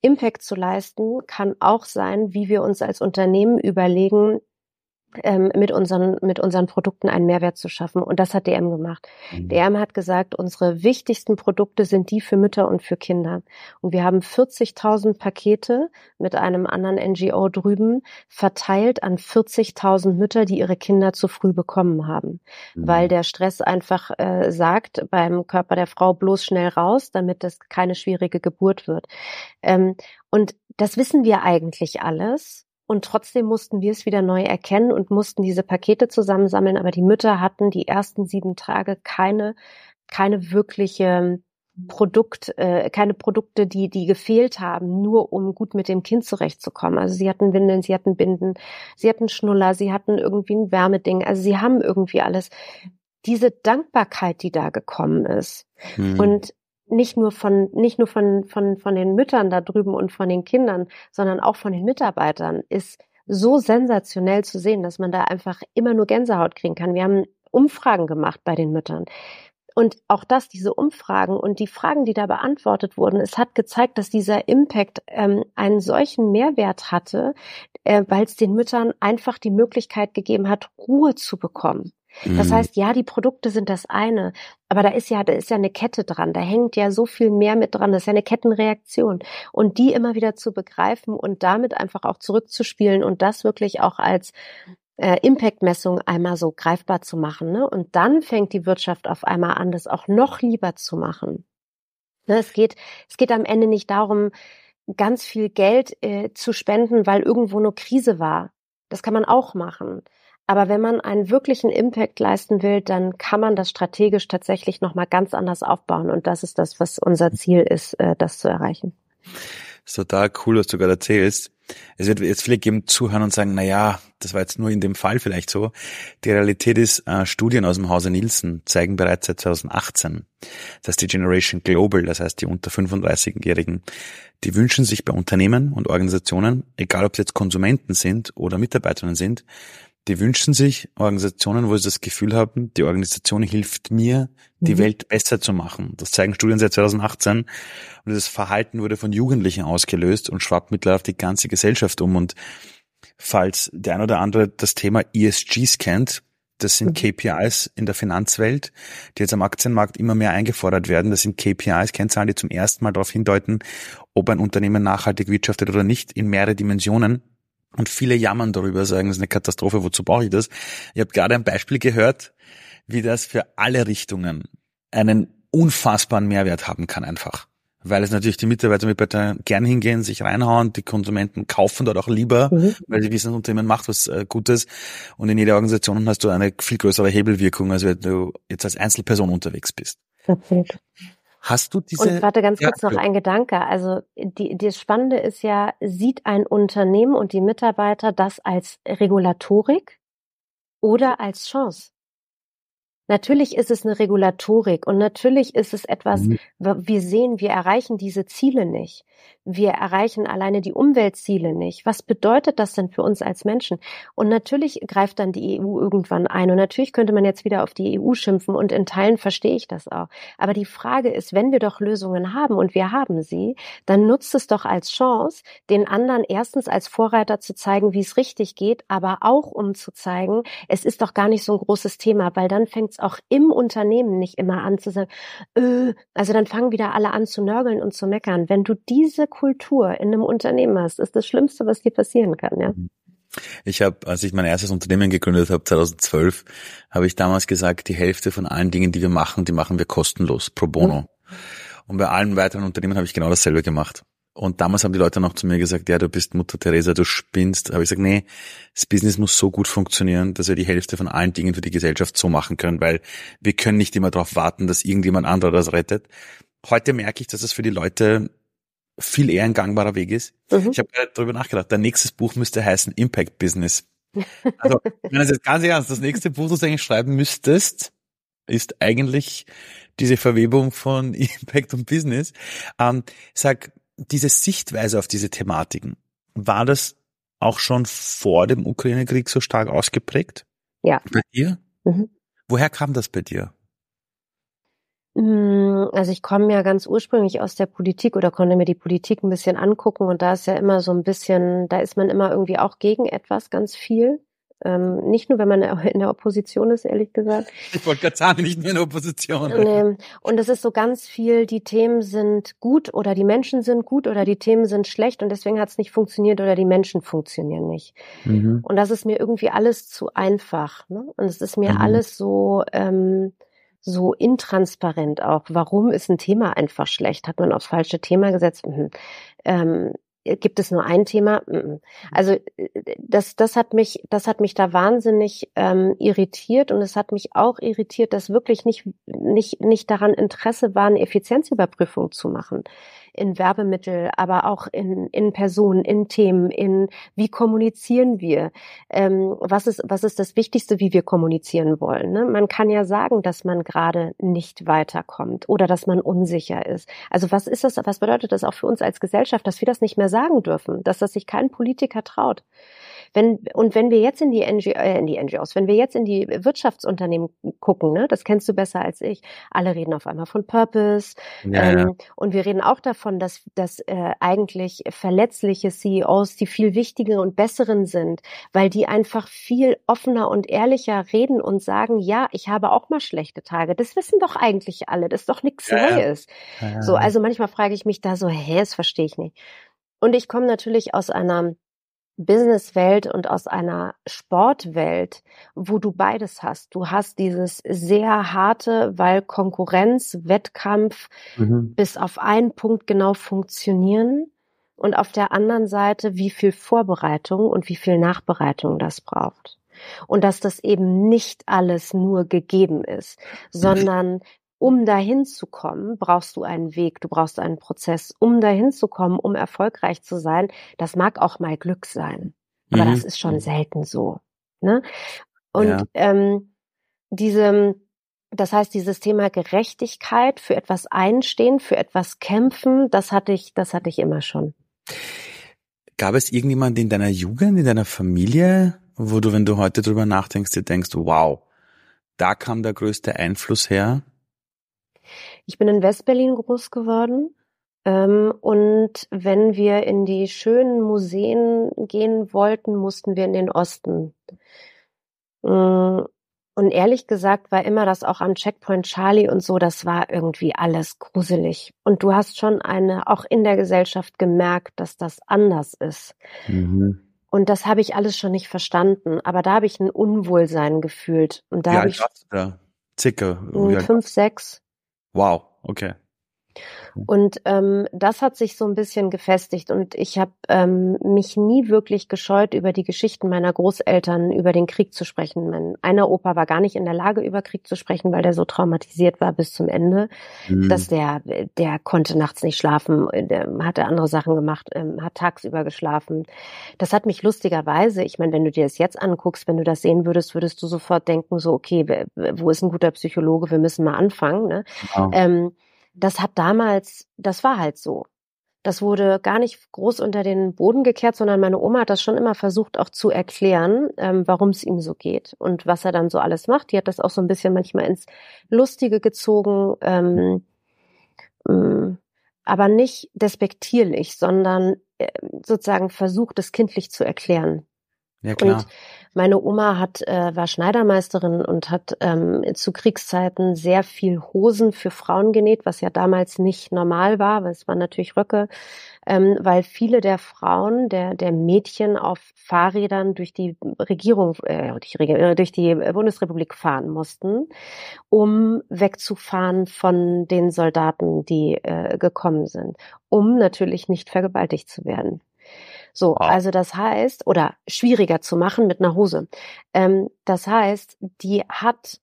Impact zu leisten kann auch sein, wie wir uns als Unternehmen überlegen, ähm, mit unseren mit unseren Produkten einen Mehrwert zu schaffen und das hat DM gemacht. Mhm. DM hat gesagt, unsere wichtigsten Produkte sind die für Mütter und für Kinder und wir haben 40.000 Pakete mit einem anderen NGO drüben verteilt an 40.000 Mütter, die ihre Kinder zu früh bekommen haben, mhm. weil der Stress einfach äh, sagt beim Körper der Frau bloß schnell raus, damit das keine schwierige Geburt wird. Ähm, und das wissen wir eigentlich alles. Und trotzdem mussten wir es wieder neu erkennen und mussten diese Pakete zusammensammeln. Aber die Mütter hatten die ersten sieben Tage keine, keine wirkliche Produkt, äh, keine Produkte, die, die gefehlt haben, nur um gut mit dem Kind zurechtzukommen. Also sie hatten Windeln, sie hatten Binden, sie hatten Schnuller, sie hatten irgendwie ein Wärmeding. Also sie haben irgendwie alles. Diese Dankbarkeit, die da gekommen ist. Mhm. Und nicht nur von nicht nur von von von den Müttern da drüben und von den Kindern, sondern auch von den Mitarbeitern ist so sensationell zu sehen, dass man da einfach immer nur Gänsehaut kriegen kann. Wir haben Umfragen gemacht bei den Müttern. Und auch das, diese Umfragen und die Fragen, die da beantwortet wurden, es hat gezeigt, dass dieser Impact ähm, einen solchen Mehrwert hatte, äh, weil es den Müttern einfach die Möglichkeit gegeben hat, Ruhe zu bekommen. Das mhm. heißt, ja, die Produkte sind das eine, aber da ist ja, da ist ja eine Kette dran, da hängt ja so viel mehr mit dran, das ist ja eine Kettenreaktion. Und die immer wieder zu begreifen und damit einfach auch zurückzuspielen und das wirklich auch als äh, Impact-Messung einmal so greifbar zu machen. Ne? Und dann fängt die Wirtschaft auf einmal an, das auch noch lieber zu machen. Ne? Es geht, es geht am Ende nicht darum, ganz viel Geld äh, zu spenden, weil irgendwo nur Krise war. Das kann man auch machen. Aber wenn man einen wirklichen Impact leisten will, dann kann man das strategisch tatsächlich nochmal ganz anders aufbauen. Und das ist das, was unser Ziel ist, äh, das zu erreichen. Ist total cool, was du gerade erzählst. Es wird jetzt viele geben zuhören und sagen, na ja, das war jetzt nur in dem Fall vielleicht so. Die Realität ist, äh, Studien aus dem Hause Nielsen zeigen bereits seit 2018, dass die Generation Global, das heißt die unter 35-Jährigen, die wünschen sich bei Unternehmen und Organisationen, egal ob es jetzt Konsumenten sind oder Mitarbeiterinnen sind, die wünschen sich Organisationen, wo sie das Gefühl haben, die Organisation hilft mir, die mhm. Welt besser zu machen. Das zeigen Studien seit 2018. Und das Verhalten wurde von Jugendlichen ausgelöst und schwappt mittlerweile auf die ganze Gesellschaft um. Und falls der ein oder andere das Thema ESGs kennt, das sind mhm. KPIs in der Finanzwelt, die jetzt am Aktienmarkt immer mehr eingefordert werden. Das sind KPIs, Kennzahlen, die zum ersten Mal darauf hindeuten, ob ein Unternehmen nachhaltig wirtschaftet oder nicht, in mehrere Dimensionen. Und viele jammern darüber, sagen, das ist eine Katastrophe, wozu brauche ich das? Ich habe gerade ein Beispiel gehört, wie das für alle Richtungen einen unfassbaren Mehrwert haben kann einfach. Weil es natürlich die Mitarbeiter mit Mitarbeiter gern hingehen, sich reinhauen, die Konsumenten kaufen dort auch lieber, mhm. weil sie wissen, das Unternehmen macht was äh, Gutes. Und in jeder Organisation hast du eine viel größere Hebelwirkung, als wenn du jetzt als Einzelperson unterwegs bist. Absolut. Hast du diese? Und warte ganz kurz ja, noch ein Gedanke. Also die, das Spannende ist ja, sieht ein Unternehmen und die Mitarbeiter das als Regulatorik oder als Chance? Natürlich ist es eine Regulatorik und natürlich ist es etwas, mhm. wir sehen, wir erreichen diese Ziele nicht wir erreichen alleine die Umweltziele nicht. Was bedeutet das denn für uns als Menschen? Und natürlich greift dann die EU irgendwann ein. Und natürlich könnte man jetzt wieder auf die EU schimpfen und in Teilen verstehe ich das auch. Aber die Frage ist, wenn wir doch Lösungen haben und wir haben sie, dann nutzt es doch als Chance, den anderen erstens als Vorreiter zu zeigen, wie es richtig geht, aber auch um zu zeigen, es ist doch gar nicht so ein großes Thema, weil dann fängt es auch im Unternehmen nicht immer an zu sagen, äh, also dann fangen wieder alle an zu nörgeln und zu meckern. Wenn du diese Kultur in einem Unternehmen hast, ist das Schlimmste, was dir passieren kann, ja. Ich habe, als ich mein erstes Unternehmen gegründet habe, 2012, habe ich damals gesagt, die Hälfte von allen Dingen, die wir machen, die machen wir kostenlos, pro bono. Mhm. Und bei allen weiteren Unternehmen habe ich genau dasselbe gemacht. Und damals haben die Leute noch zu mir gesagt, ja, du bist Mutter Teresa, du spinnst. Aber ich gesagt, nee, das Business muss so gut funktionieren, dass wir die Hälfte von allen Dingen für die Gesellschaft so machen können, weil wir können nicht immer darauf warten, dass irgendjemand anderer das rettet. Heute merke ich, dass es für die Leute viel eher ein gangbarer Weg ist. Mhm. Ich habe gerade darüber nachgedacht, dein nächstes Buch müsste heißen Impact Business. Also, wenn du jetzt ganz ernst, das nächste Buch, das du eigentlich schreiben müsstest, ist eigentlich diese Verwebung von Impact und Business. Ähm, sag, diese Sichtweise auf diese Thematiken, war das auch schon vor dem Ukraine-Krieg so stark ausgeprägt? Ja. Bei dir? Mhm. Woher kam das bei dir? Hm, also ich komme ja ganz ursprünglich aus der Politik oder konnte mir die Politik ein bisschen angucken und da ist ja immer so ein bisschen, da ist man immer irgendwie auch gegen etwas ganz viel. Ähm, nicht nur, wenn man in der Opposition ist, ehrlich gesagt. Ich wollte gerade sagen, nicht nur in der Opposition. Ähm, und es ist so ganz viel, die Themen sind gut oder die Menschen sind gut oder die Themen sind schlecht und deswegen hat es nicht funktioniert oder die Menschen funktionieren nicht. Mhm. Und das ist mir irgendwie alles zu einfach. Ne? Und es ist mir mhm. alles so, ähm, so intransparent auch. Warum ist ein Thema einfach schlecht? Hat man aufs falsche Thema gesetzt? Mhm. Ähm, gibt es nur ein Thema? Mhm. Also das, das hat mich, das hat mich da wahnsinnig ähm, irritiert und es hat mich auch irritiert, dass wirklich nicht, nicht, nicht daran Interesse war, eine Effizienzüberprüfung zu machen in Werbemittel, aber auch in, in Personen, in Themen, in wie kommunizieren wir, ähm, was ist was ist das Wichtigste, wie wir kommunizieren wollen. Ne? Man kann ja sagen, dass man gerade nicht weiterkommt oder dass man unsicher ist. Also was ist das? Was bedeutet das auch für uns als Gesellschaft, dass wir das nicht mehr sagen dürfen, dass das sich kein Politiker traut? Wenn, und wenn wir jetzt in die, NGO, äh, in die NGOs, wenn wir jetzt in die Wirtschaftsunternehmen gucken, ne, das kennst du besser als ich, alle reden auf einmal von Purpose. Ja, ähm, ja. Und wir reden auch davon, dass, dass äh, eigentlich verletzliche CEOs die viel wichtigeren und besseren sind, weil die einfach viel offener und ehrlicher reden und sagen, ja, ich habe auch mal schlechte Tage. Das wissen doch eigentlich alle. Das ist doch nichts ja, Neues. So, also manchmal frage ich mich da so, hä, das verstehe ich nicht. Und ich komme natürlich aus einer Businesswelt und aus einer Sportwelt, wo du beides hast. Du hast dieses sehr harte, weil Konkurrenz, Wettkampf mhm. bis auf einen Punkt genau funktionieren und auf der anderen Seite, wie viel Vorbereitung und wie viel Nachbereitung das braucht. Und dass das eben nicht alles nur gegeben ist, sondern um dahin zu kommen, brauchst du einen Weg, du brauchst einen Prozess. Um dahin zu kommen, um erfolgreich zu sein, das mag auch mal Glück sein. Aber mhm. das ist schon selten so. Ne? Und ja. ähm, diese, das heißt, dieses Thema Gerechtigkeit, für etwas einstehen, für etwas kämpfen, das hatte ich, das hatte ich immer schon. Gab es irgendjemand in deiner Jugend, in deiner Familie, wo du, wenn du heute drüber nachdenkst, dir denkst, wow, da kam der größte Einfluss her? Ich bin in Westberlin groß geworden. Ähm, und wenn wir in die schönen Museen gehen wollten, mussten wir in den Osten. Mm, und ehrlich gesagt war immer das auch an Checkpoint Charlie und so, das war irgendwie alles gruselig. Und du hast schon eine, auch in der Gesellschaft gemerkt, dass das anders ist. Mhm. Und das habe ich alles schon nicht verstanden. Aber da habe ich ein Unwohlsein gefühlt. Und da ja, habe ich. Da? Zicke. Fünf, sechs. Wow, okay. Und ähm, das hat sich so ein bisschen gefestigt und ich habe ähm, mich nie wirklich gescheut, über die Geschichten meiner Großeltern über den Krieg zu sprechen. Mein einer Opa war gar nicht in der Lage, über Krieg zu sprechen, weil der so traumatisiert war bis zum Ende, mhm. dass der, der konnte nachts nicht schlafen, der hatte andere Sachen gemacht, ähm, hat tagsüber geschlafen. Das hat mich lustigerweise, ich meine, wenn du dir das jetzt anguckst, wenn du das sehen würdest, würdest du sofort denken, so, okay, wo ist ein guter Psychologe, wir müssen mal anfangen. Ne? Genau. Ähm, das hat damals, das war halt so. Das wurde gar nicht groß unter den Boden gekehrt, sondern meine Oma hat das schon immer versucht auch zu erklären, ähm, warum es ihm so geht und was er dann so alles macht. Die hat das auch so ein bisschen manchmal ins Lustige gezogen, ähm, ähm, aber nicht despektierlich, sondern äh, sozusagen versucht, es kindlich zu erklären. Ja, klar. Und meine Oma hat, äh, war Schneidermeisterin und hat ähm, zu Kriegszeiten sehr viel Hosen für Frauen genäht, was ja damals nicht normal war, weil es waren natürlich Röcke, ähm, weil viele der Frauen, der, der Mädchen auf Fahrrädern durch die Regierung, äh, durch, äh, durch die Bundesrepublik fahren mussten, um wegzufahren von den Soldaten, die äh, gekommen sind, um natürlich nicht vergewaltigt zu werden. So, ah. also das heißt, oder schwieriger zu machen mit einer Hose. Ähm, das heißt, die hat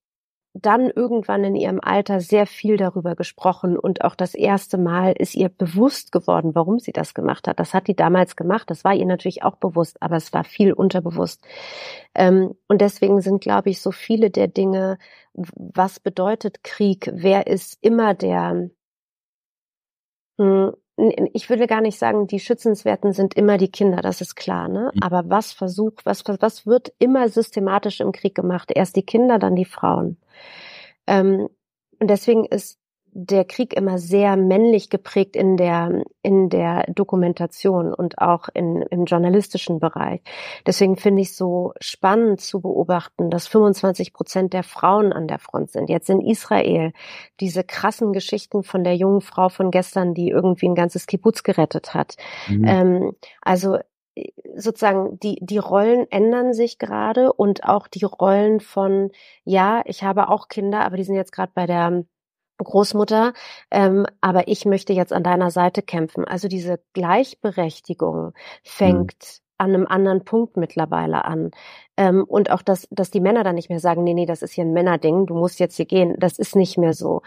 dann irgendwann in ihrem Alter sehr viel darüber gesprochen und auch das erste Mal ist ihr bewusst geworden, warum sie das gemacht hat. Das hat die damals gemacht, das war ihr natürlich auch bewusst, aber es war viel unterbewusst. Ähm, und deswegen sind, glaube ich, so viele der Dinge, was bedeutet Krieg, wer ist immer der, hm, ich würde gar nicht sagen, die Schützenswerten sind immer die Kinder, das ist klar, ne? Mhm. Aber was versucht, was, was wird immer systematisch im Krieg gemacht? Erst die Kinder, dann die Frauen. Ähm, und deswegen ist der Krieg immer sehr männlich geprägt in der, in der Dokumentation und auch in, im journalistischen Bereich. Deswegen finde ich so spannend zu beobachten, dass 25 Prozent der Frauen an der Front sind. Jetzt in Israel diese krassen Geschichten von der jungen Frau von gestern, die irgendwie ein ganzes Kibbutz gerettet hat. Mhm. Ähm, also sozusagen die, die Rollen ändern sich gerade und auch die Rollen von, ja, ich habe auch Kinder, aber die sind jetzt gerade bei der Großmutter, ähm, aber ich möchte jetzt an deiner Seite kämpfen. Also diese Gleichberechtigung fängt mhm. an einem anderen Punkt mittlerweile an. Ähm, und auch, dass, dass die Männer dann nicht mehr sagen, nee, nee, das ist hier ein Männerding, du musst jetzt hier gehen. Das ist nicht mehr so.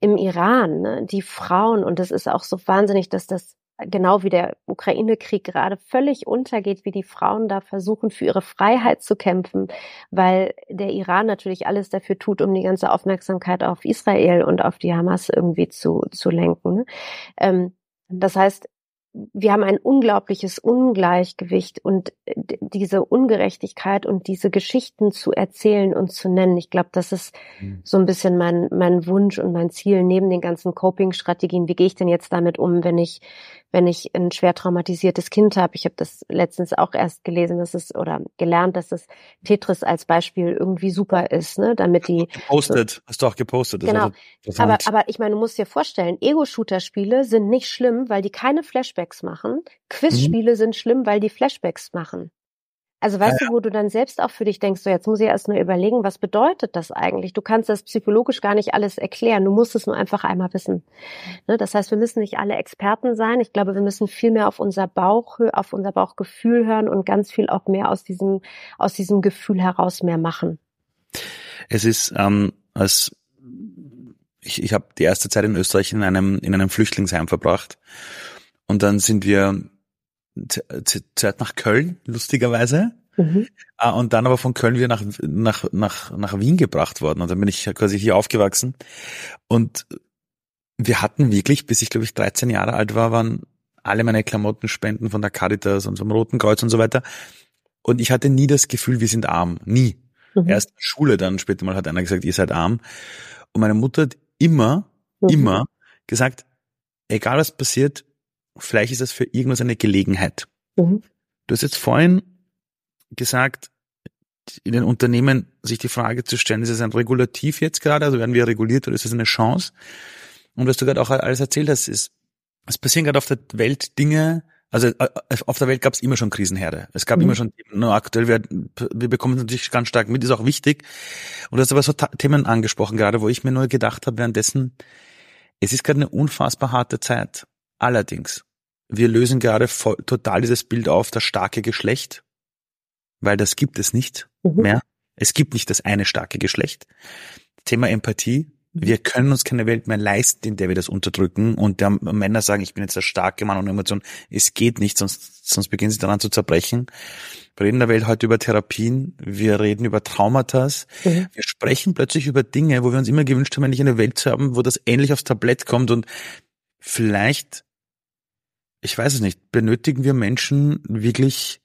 Im Iran, ne, die Frauen, und das ist auch so wahnsinnig, dass das genau wie der Ukraine-Krieg gerade völlig untergeht, wie die Frauen da versuchen, für ihre Freiheit zu kämpfen, weil der Iran natürlich alles dafür tut, um die ganze Aufmerksamkeit auf Israel und auf die Hamas irgendwie zu, zu lenken. Ähm, das heißt, wir haben ein unglaubliches Ungleichgewicht und diese Ungerechtigkeit und diese Geschichten zu erzählen und zu nennen. Ich glaube, das ist mhm. so ein bisschen mein, mein Wunsch und mein Ziel neben den ganzen Coping-Strategien. Wie gehe ich denn jetzt damit um, wenn ich wenn ich ein schwer traumatisiertes Kind habe. Ich habe das letztens auch erst gelesen, dass es oder gelernt, dass das Tetris als Beispiel irgendwie super ist, ne? Damit die gepostet, so, hast du auch gepostet. Genau. aber aber ich meine, du musst dir vorstellen, Ego-Shooter-Spiele sind nicht schlimm, weil die keine Flashbacks machen. Quiz-Spiele mhm. sind schlimm, weil die Flashbacks machen. Also weißt ja, du, wo du dann selbst auch für dich denkst, so jetzt muss ich erst mal überlegen, was bedeutet das eigentlich? Du kannst das psychologisch gar nicht alles erklären, du musst es nur einfach einmal wissen. Ne? Das heißt, wir müssen nicht alle Experten sein. Ich glaube, wir müssen viel mehr auf unser Bauch, auf unser Bauchgefühl hören und ganz viel auch mehr aus diesem, aus diesem Gefühl heraus mehr machen. Es ist, ähm, als ich, ich habe die erste Zeit in Österreich in einem, in einem Flüchtlingsheim verbracht. Und dann sind wir zuerst nach Köln, lustigerweise. Mhm. Ah, und dann aber von Köln wieder nach, nach, nach, nach Wien gebracht worden. Und dann bin ich quasi hier aufgewachsen. Und wir hatten wirklich, bis ich glaube ich 13 Jahre alt war, waren alle meine Klamotten spenden von der Caritas und vom Roten Kreuz und so weiter. Und ich hatte nie das Gefühl, wir sind arm. Nie. Mhm. Erst Schule, dann später mal hat einer gesagt, ihr seid arm. Und meine Mutter hat immer, mhm. immer gesagt, egal was passiert, vielleicht ist das für irgendwas eine Gelegenheit. Mhm. Du hast jetzt vorhin gesagt, in den Unternehmen sich die Frage zu stellen, ist es ein Regulativ jetzt gerade, also werden wir reguliert oder ist es eine Chance? Und was du gerade auch alles erzählt hast, ist, es passieren gerade auf der Welt Dinge, also äh, auf der Welt gab es immer schon Krisenherde. Es gab mhm. immer schon, nur aktuell, wir, wir bekommen es natürlich ganz stark mit, ist auch wichtig. Und du hast aber so Themen angesprochen gerade, wo ich mir nur gedacht habe währenddessen, es ist gerade eine unfassbar harte Zeit. Allerdings, wir lösen gerade voll, total dieses Bild auf, das starke Geschlecht, weil das gibt es nicht mhm. mehr. Es gibt nicht das eine starke Geschlecht. Thema Empathie. Wir können uns keine Welt mehr leisten, in der wir das unterdrücken und der Männer sagen, ich bin jetzt der starke Mann und Emotion. Es geht nicht, sonst, sonst beginnen sie daran zu zerbrechen. Wir reden in der Welt heute über Therapien, wir reden über Traumata, mhm. wir sprechen plötzlich über Dinge, wo wir uns immer gewünscht haben, eigentlich eine Welt zu haben, wo das ähnlich aufs Tablett kommt und vielleicht ich weiß es nicht, benötigen wir Menschen wirklich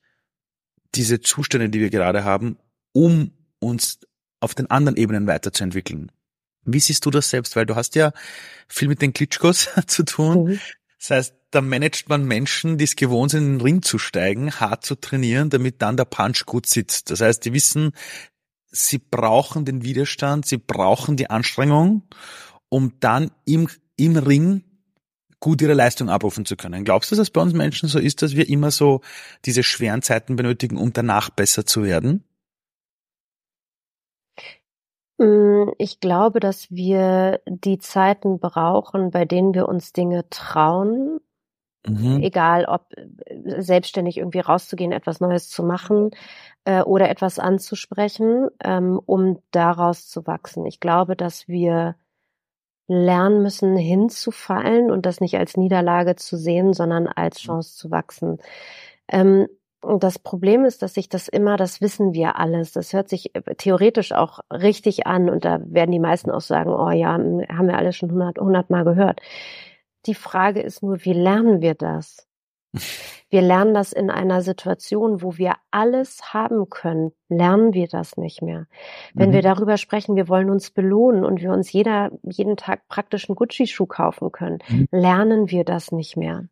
diese Zustände, die wir gerade haben, um uns auf den anderen Ebenen weiterzuentwickeln? Wie siehst du das selbst? Weil du hast ja viel mit den Klitschkos zu tun. Mhm. Das heißt, da managt man Menschen, die es gewohnt sind, in den Ring zu steigen, hart zu trainieren, damit dann der Punch gut sitzt. Das heißt, die wissen, sie brauchen den Widerstand, sie brauchen die Anstrengung, um dann im, im Ring gut ihre Leistung abrufen zu können. Glaubst du, dass bei uns Menschen so ist, dass wir immer so diese schweren Zeiten benötigen, um danach besser zu werden? Mm, ich glaube, dass wir die Zeiten brauchen, bei denen wir uns Dinge trauen, mhm. egal ob äh, selbstständig irgendwie rauszugehen, etwas Neues zu machen äh, oder etwas anzusprechen, ähm, um daraus zu wachsen. Ich glaube, dass wir lernen müssen, hinzufallen und das nicht als Niederlage zu sehen, sondern als mhm. Chance zu wachsen. Ähm, das Problem ist, dass sich das immer, das wissen wir alles. Das hört sich äh, theoretisch auch richtig an und da werden die meisten auch sagen, oh ja, haben wir alles schon hundert, hundert Mal gehört. Die Frage ist nur, wie lernen wir das? Wir lernen das in einer Situation, wo wir alles haben können, lernen wir das nicht mehr. Wenn mhm. wir darüber sprechen, wir wollen uns belohnen und wir uns jeder, jeden Tag praktisch einen Gucci-Schuh kaufen können, mhm. lernen wir das nicht mehr.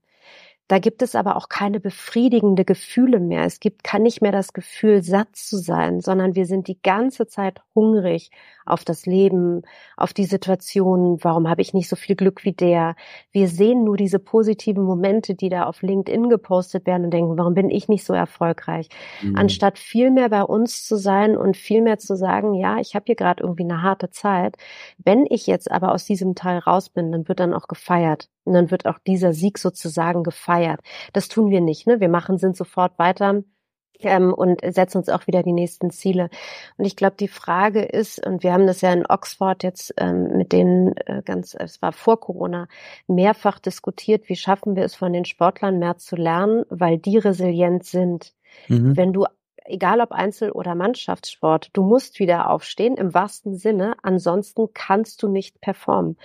Da gibt es aber auch keine befriedigende Gefühle mehr. Es gibt kann nicht mehr das Gefühl, satt zu sein, sondern wir sind die ganze Zeit hungrig auf das Leben, auf die Situation. Warum habe ich nicht so viel Glück wie der? Wir sehen nur diese positiven Momente, die da auf LinkedIn gepostet werden und denken, warum bin ich nicht so erfolgreich? Mhm. Anstatt viel mehr bei uns zu sein und viel mehr zu sagen, ja, ich habe hier gerade irgendwie eine harte Zeit. Wenn ich jetzt aber aus diesem Teil raus bin, dann wird dann auch gefeiert. Und dann wird auch dieser Sieg sozusagen gefeiert. Das tun wir nicht. Ne? Wir machen, sind sofort weiter ähm, und setzen uns auch wieder die nächsten Ziele. Und ich glaube, die Frage ist, und wir haben das ja in Oxford jetzt ähm, mit denen äh, ganz, es war vor Corona, mehrfach diskutiert, wie schaffen wir es von den Sportlern mehr zu lernen, weil die resilient sind. Mhm. Wenn du egal ob Einzel- oder Mannschaftssport, du musst wieder aufstehen im wahrsten Sinne, ansonsten kannst du nicht performen.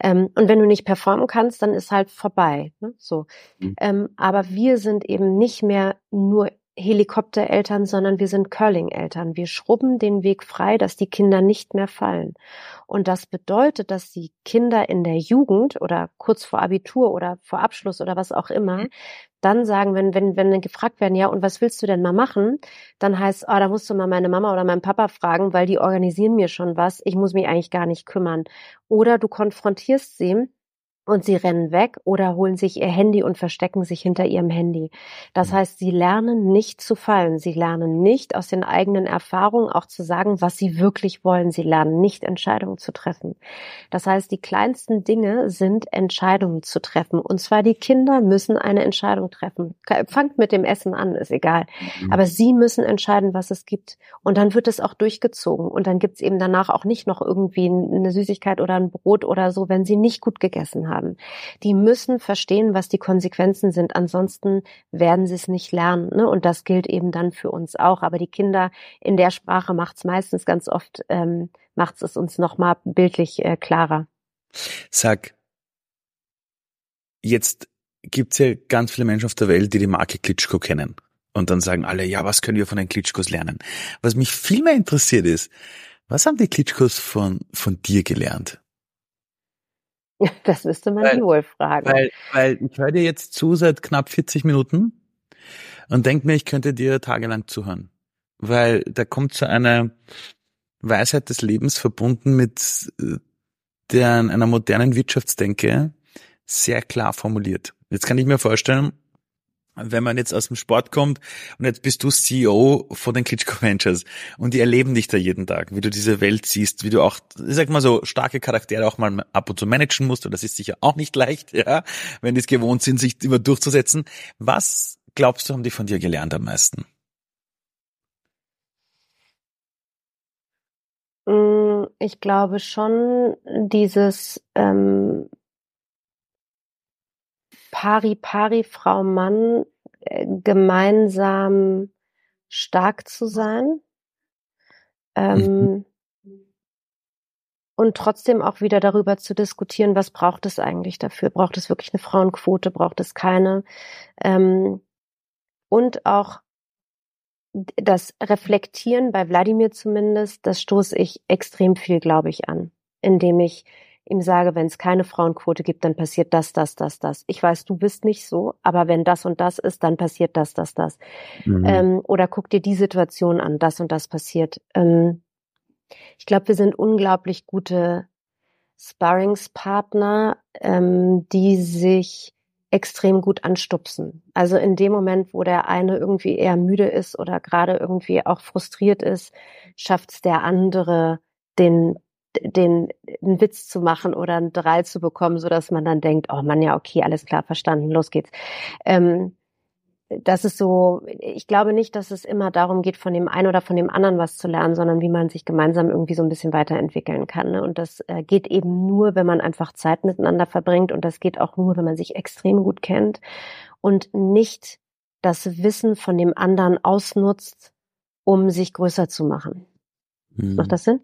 Ähm, und wenn du nicht performen kannst, dann ist halt vorbei. Ne? So. Mhm. Ähm, aber wir sind eben nicht mehr nur Helikoptereltern, sondern wir sind Curling-Eltern. Wir schrubben den Weg frei, dass die Kinder nicht mehr fallen. Und das bedeutet, dass die Kinder in der Jugend oder kurz vor Abitur oder vor Abschluss oder was auch immer dann sagen, wenn, wenn, wenn gefragt werden, ja, und was willst du denn mal machen? Dann heißt, ah, oh, da musst du mal meine Mama oder meinen Papa fragen, weil die organisieren mir schon was. Ich muss mich eigentlich gar nicht kümmern. Oder du konfrontierst sie und sie rennen weg oder holen sich ihr Handy und verstecken sich hinter ihrem Handy. Das mhm. heißt, sie lernen nicht zu fallen. Sie lernen nicht aus den eigenen Erfahrungen auch zu sagen, was sie wirklich wollen. Sie lernen nicht Entscheidungen zu treffen. Das heißt, die kleinsten Dinge sind Entscheidungen zu treffen. Und zwar die Kinder müssen eine Entscheidung treffen. Fangt mit dem Essen an, ist egal. Mhm. Aber sie müssen entscheiden, was es gibt. Und dann wird es auch durchgezogen. Und dann gibt es eben danach auch nicht noch irgendwie eine Süßigkeit oder ein Brot oder so, wenn sie nicht gut gegessen haben haben. Die müssen verstehen, was die Konsequenzen sind. Ansonsten werden sie es nicht lernen. Ne? Und das gilt eben dann für uns auch. Aber die Kinder in der Sprache macht es meistens ganz oft, ähm, macht es uns nochmal bildlich äh, klarer. Sag, jetzt gibt's ja ganz viele Menschen auf der Welt, die die Marke Klitschko kennen. Und dann sagen alle, ja, was können wir von den Klitschkos lernen? Was mich viel mehr interessiert ist, was haben die Klitschkos von, von dir gelernt? Das müsste man weil, die wohl fragen. Weil, weil ich höre dir jetzt zu seit knapp 40 Minuten und denke mir, ich könnte dir tagelang zuhören. Weil da kommt so eine Weisheit des Lebens verbunden mit äh, der einer modernen Wirtschaftsdenke sehr klar formuliert. Jetzt kann ich mir vorstellen, wenn man jetzt aus dem Sport kommt und jetzt bist du CEO von den Klitschko Ventures und die erleben dich da jeden Tag, wie du diese Welt siehst, wie du auch, ich sag mal so, starke Charaktere auch mal ab und zu managen musst und das ist sicher auch nicht leicht, ja, wenn die es gewohnt sind, sich immer durchzusetzen. Was glaubst du, haben die von dir gelernt am meisten? Mm, ich glaube schon dieses ähm, Pari Pari Frau Mann äh, gemeinsam stark zu sein. Ähm, mhm. Und trotzdem auch wieder darüber zu diskutieren, was braucht es eigentlich dafür? Braucht es wirklich eine Frauenquote? Braucht es keine? Ähm, und auch das Reflektieren bei Wladimir zumindest, das stoße ich extrem viel, glaube ich, an, indem ich ihm sage, wenn es keine Frauenquote gibt, dann passiert das, das, das, das. Ich weiß, du bist nicht so, aber wenn das und das ist, dann passiert das, das, das. Mhm. Ähm, oder guck dir die Situation an, das und das passiert. Ähm, ich glaube, wir sind unglaublich gute Sparringspartner, ähm, die sich extrem gut anstupsen. Also in dem Moment, wo der eine irgendwie eher müde ist oder gerade irgendwie auch frustriert ist, schafft es der andere, den den einen Witz zu machen oder einen Drei zu bekommen, so dass man dann denkt, oh man, ja, okay, alles klar, verstanden, los geht's. Ähm, das ist so, ich glaube nicht, dass es immer darum geht, von dem einen oder von dem anderen was zu lernen, sondern wie man sich gemeinsam irgendwie so ein bisschen weiterentwickeln kann. Ne? Und das äh, geht eben nur, wenn man einfach Zeit miteinander verbringt. Und das geht auch nur, wenn man sich extrem gut kennt und nicht das Wissen von dem anderen ausnutzt, um sich größer zu machen. Hm. Macht das Sinn?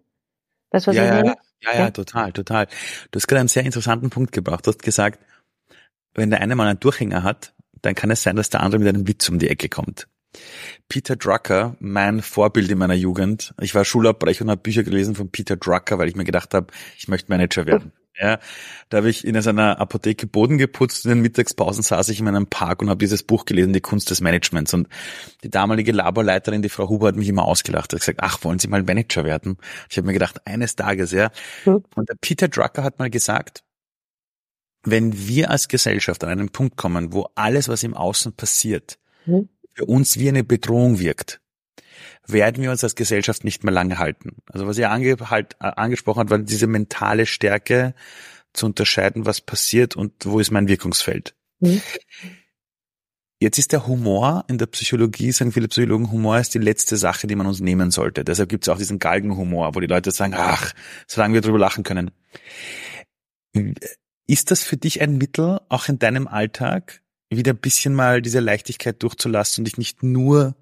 Weißt du, was ja, ich meine? Ja, ja, ja, total, total. Du hast gerade einen sehr interessanten Punkt gebracht. Du hast gesagt, wenn der eine mal einen Durchhänger hat, dann kann es sein, dass der andere mit einem Witz um die Ecke kommt. Peter Drucker, mein Vorbild in meiner Jugend. Ich war Schulabbrecher und habe Bücher gelesen von Peter Drucker, weil ich mir gedacht habe, ich möchte Manager werden. Ja, da habe ich in seiner Apotheke Boden geputzt. In den Mittagspausen saß ich in meinem Park und habe dieses Buch gelesen, Die Kunst des Managements. Und die damalige Laborleiterin, die Frau Huber, hat mich immer ausgelacht. Hat gesagt, ach, wollen Sie mal Manager werden? Ich habe mir gedacht, eines Tages, ja. Mhm. Und der Peter Drucker hat mal gesagt, wenn wir als Gesellschaft an einen Punkt kommen, wo alles, was im Außen passiert, mhm. für uns wie eine Bedrohung wirkt, werden wir uns als Gesellschaft nicht mehr lange halten. Also was ihr ange halt, äh, angesprochen hat, war diese mentale Stärke zu unterscheiden, was passiert und wo ist mein Wirkungsfeld. Mhm. Jetzt ist der Humor in der Psychologie, sagen viele Psychologen, Humor ist die letzte Sache, die man uns nehmen sollte. Deshalb gibt es auch diesen Galgenhumor, wo die Leute sagen, ach, solange wir drüber lachen können. Ist das für dich ein Mittel, auch in deinem Alltag, wieder ein bisschen mal diese Leichtigkeit durchzulassen und dich nicht nur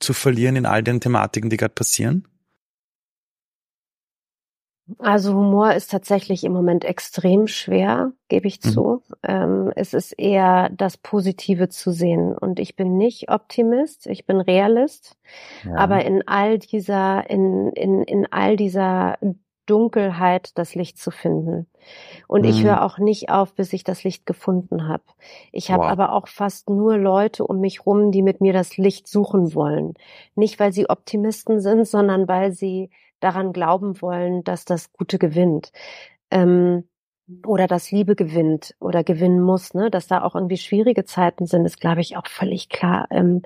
zu verlieren in all den Thematiken, die gerade passieren? Also Humor ist tatsächlich im Moment extrem schwer, gebe ich mhm. zu. Ähm, es ist eher das Positive zu sehen. Und ich bin nicht Optimist, ich bin Realist. Ja. Aber in all dieser, in, in, in all dieser Dunkelheit das Licht zu finden. Und mhm. ich höre auch nicht auf, bis ich das Licht gefunden habe. Ich habe wow. aber auch fast nur Leute um mich rum, die mit mir das Licht suchen wollen. Nicht, weil sie Optimisten sind, sondern weil sie daran glauben wollen, dass das Gute gewinnt. Ähm, oder dass Liebe gewinnt oder gewinnen muss, ne, dass da auch irgendwie schwierige Zeiten sind, ist, glaube ich, auch völlig klar. Ähm,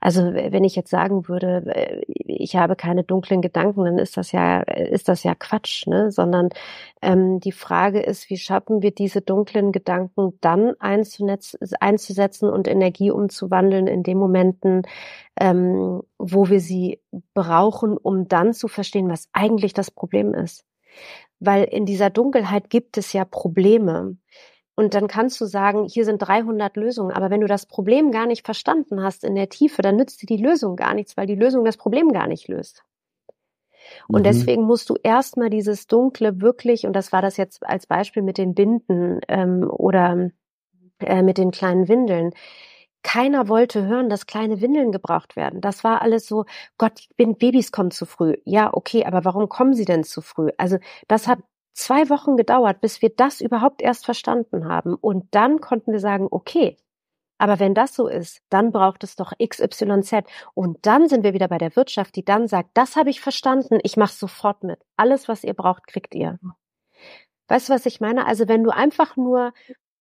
also wenn ich jetzt sagen würde, äh, ich habe keine dunklen Gedanken, dann ist das ja, ist das ja Quatsch, ne? Sondern ähm, die Frage ist, wie schaffen wir diese dunklen Gedanken dann einzusetzen und Energie umzuwandeln in den Momenten, ähm, wo wir sie brauchen, um dann zu verstehen, was eigentlich das Problem ist weil in dieser Dunkelheit gibt es ja Probleme. Und dann kannst du sagen, hier sind 300 Lösungen. Aber wenn du das Problem gar nicht verstanden hast in der Tiefe, dann nützt dir die Lösung gar nichts, weil die Lösung das Problem gar nicht löst. Und mhm. deswegen musst du erstmal dieses Dunkle wirklich, und das war das jetzt als Beispiel mit den Binden ähm, oder äh, mit den kleinen Windeln, keiner wollte hören, dass kleine Windeln gebraucht werden. Das war alles so, Gott, Babys kommen zu früh. Ja, okay, aber warum kommen sie denn zu früh? Also das hat zwei Wochen gedauert, bis wir das überhaupt erst verstanden haben. Und dann konnten wir sagen, okay, aber wenn das so ist, dann braucht es doch XYZ. Und dann sind wir wieder bei der Wirtschaft, die dann sagt, das habe ich verstanden, ich mache sofort mit. Alles, was ihr braucht, kriegt ihr. Weißt du, was ich meine? Also wenn du einfach nur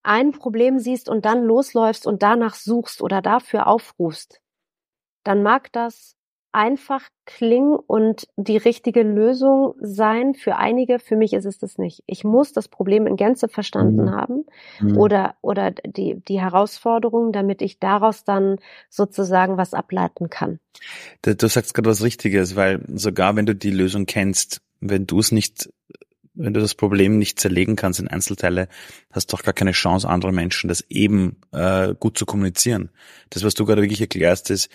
ein Problem siehst und dann losläufst und danach suchst oder dafür aufrufst, dann mag das einfach klingen und die richtige Lösung sein für einige. Für mich ist es das nicht. Ich muss das Problem in Gänze verstanden mhm. haben mhm. oder, oder die, die Herausforderung, damit ich daraus dann sozusagen was ableiten kann. Du, du sagst gerade was Richtiges, weil sogar wenn du die Lösung kennst, wenn du es nicht wenn du das Problem nicht zerlegen kannst in Einzelteile, hast du auch gar keine Chance, andere Menschen das eben äh, gut zu kommunizieren. Das, was du gerade wirklich erklärst, ist,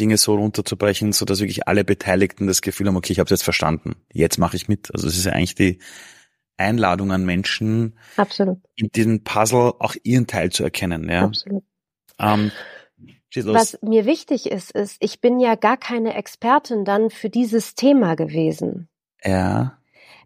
Dinge so runterzubrechen, so dass wirklich alle Beteiligten das Gefühl haben, okay, ich habe es jetzt verstanden, jetzt mache ich mit. Also es ist ja eigentlich die Einladung an Menschen, Absolut. in diesem Puzzle auch ihren Teil zu erkennen. Ja? Absolut. Ähm, was mir wichtig ist, ist, ich bin ja gar keine Expertin dann für dieses Thema gewesen. Ja.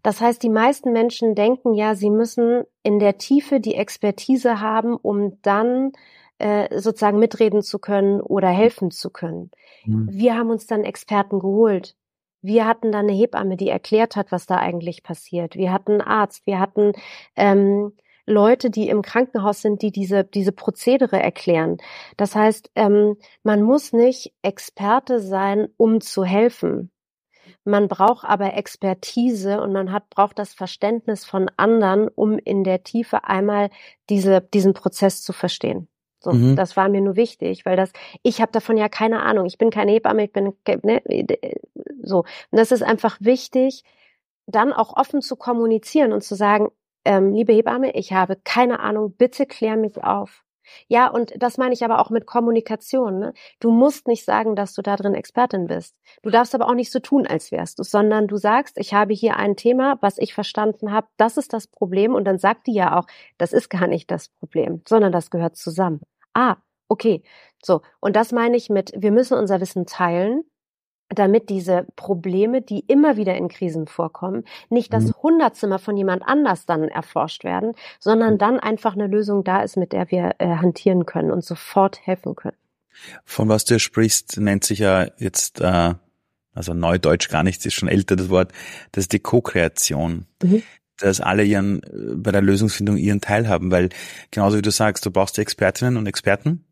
Das heißt, die meisten Menschen denken ja, sie müssen in der Tiefe die Expertise haben, um dann äh, sozusagen mitreden zu können oder helfen zu können. Mhm. Wir haben uns dann Experten geholt. Wir hatten dann eine Hebamme, die erklärt hat, was da eigentlich passiert. Wir hatten einen Arzt, wir hatten ähm, Leute, die im Krankenhaus sind, die diese, diese Prozedere erklären. Das heißt, ähm, man muss nicht Experte sein, um zu helfen. Man braucht aber Expertise und man hat, braucht das Verständnis von anderen, um in der Tiefe einmal diese, diesen Prozess zu verstehen. So, mhm. das war mir nur wichtig, weil das, ich habe davon ja keine Ahnung. Ich bin keine Hebamme, ich bin ne, so. Und das ist einfach wichtig, dann auch offen zu kommunizieren und zu sagen, ähm, liebe Hebamme, ich habe keine Ahnung, bitte klär mich auf. Ja, und das meine ich aber auch mit Kommunikation. Ne? Du musst nicht sagen, dass du da drin Expertin bist. Du darfst aber auch nicht so tun, als wärst du, sondern du sagst, ich habe hier ein Thema, was ich verstanden habe, das ist das Problem. Und dann sagt die ja auch, das ist gar nicht das Problem, sondern das gehört zusammen. Ah, Okay, so. Und das meine ich mit, wir müssen unser Wissen teilen, damit diese Probleme, die immer wieder in Krisen vorkommen, nicht das mhm. Hundertzimmer von jemand anders dann erforscht werden, sondern mhm. dann einfach eine Lösung da ist, mit der wir äh, hantieren können und sofort helfen können. Von was du sprichst, nennt sich ja jetzt, äh, also Neudeutsch gar nichts, ist schon älter das Wort, das ist die Co-Kreation. Mhm dass alle ihren bei der Lösungsfindung ihren Teil haben, weil genauso wie du sagst, du brauchst die Expertinnen und Experten,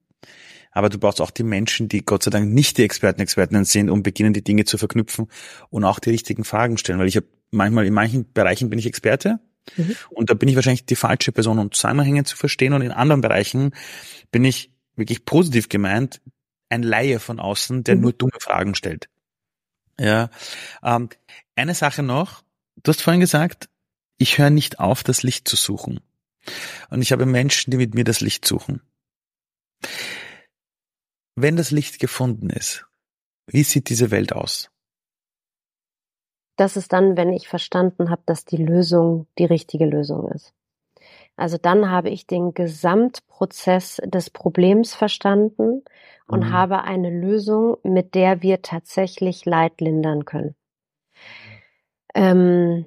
aber du brauchst auch die Menschen, die Gott sei Dank nicht die Experten, Expertinnen sind und beginnen die Dinge zu verknüpfen und auch die richtigen Fragen stellen, weil ich habe manchmal in manchen Bereichen bin ich Experte mhm. und da bin ich wahrscheinlich die falsche Person, um Zusammenhänge zu verstehen und in anderen Bereichen bin ich wirklich positiv gemeint ein Laie von außen, der mhm. nur dumme Fragen stellt. Ja, ähm, eine Sache noch. Du hast vorhin gesagt, ich höre nicht auf, das Licht zu suchen. Und ich habe Menschen, die mit mir das Licht suchen. Wenn das Licht gefunden ist, wie sieht diese Welt aus? Das ist dann, wenn ich verstanden habe, dass die Lösung die richtige Lösung ist. Also dann habe ich den Gesamtprozess des Problems verstanden und mhm. habe eine Lösung, mit der wir tatsächlich Leid lindern können. Ähm,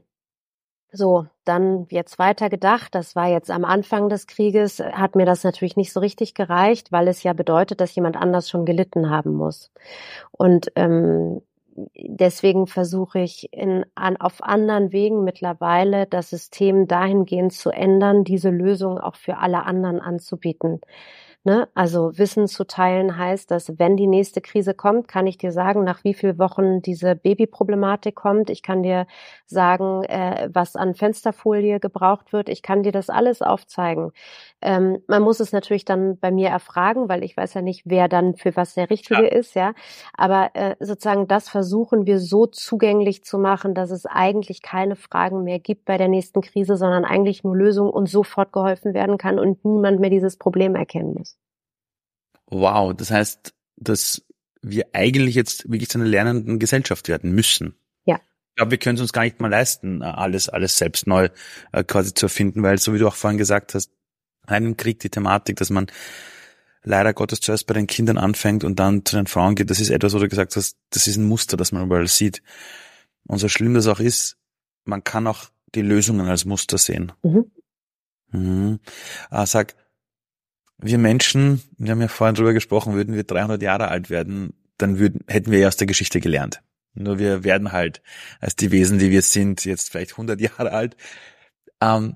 so, dann jetzt weiter gedacht, das war jetzt am Anfang des Krieges, hat mir das natürlich nicht so richtig gereicht, weil es ja bedeutet, dass jemand anders schon gelitten haben muss. Und ähm, deswegen versuche ich in, an, auf anderen Wegen mittlerweile das System dahingehend zu ändern, diese Lösung auch für alle anderen anzubieten. Ne? Also Wissen zu teilen heißt, dass wenn die nächste Krise kommt, kann ich dir sagen, nach wie vielen Wochen diese Babyproblematik kommt. Ich kann dir sagen, äh, was an Fensterfolie gebraucht wird. Ich kann dir das alles aufzeigen. Ähm, man muss es natürlich dann bei mir erfragen, weil ich weiß ja nicht, wer dann für was der Richtige ja. ist, ja. Aber äh, sozusagen das versuchen wir so zugänglich zu machen, dass es eigentlich keine Fragen mehr gibt bei der nächsten Krise, sondern eigentlich nur Lösungen und sofort geholfen werden kann und niemand mehr dieses Problem erkennen muss. Wow, das heißt, dass wir eigentlich jetzt wirklich zu einer lernenden Gesellschaft werden müssen. Ja. Ich glaube, wir können es uns gar nicht mal leisten, alles, alles selbst neu äh, quasi zu erfinden, weil so wie du auch vorhin gesagt hast, einem Krieg die Thematik, dass man leider Gottes zuerst bei den Kindern anfängt und dann zu den Frauen geht, das ist etwas, wo du gesagt hast, das ist ein Muster, das man überall sieht. Und so schlimm das auch ist, man kann auch die Lösungen als Muster sehen. Mhm. Mhm. Ah, sag, wir Menschen, wir haben ja vorhin drüber gesprochen, würden wir 300 Jahre alt werden, dann würden, hätten wir ja aus der Geschichte gelernt. Nur wir werden halt als die Wesen, die wir sind, jetzt vielleicht 100 Jahre alt. Ähm,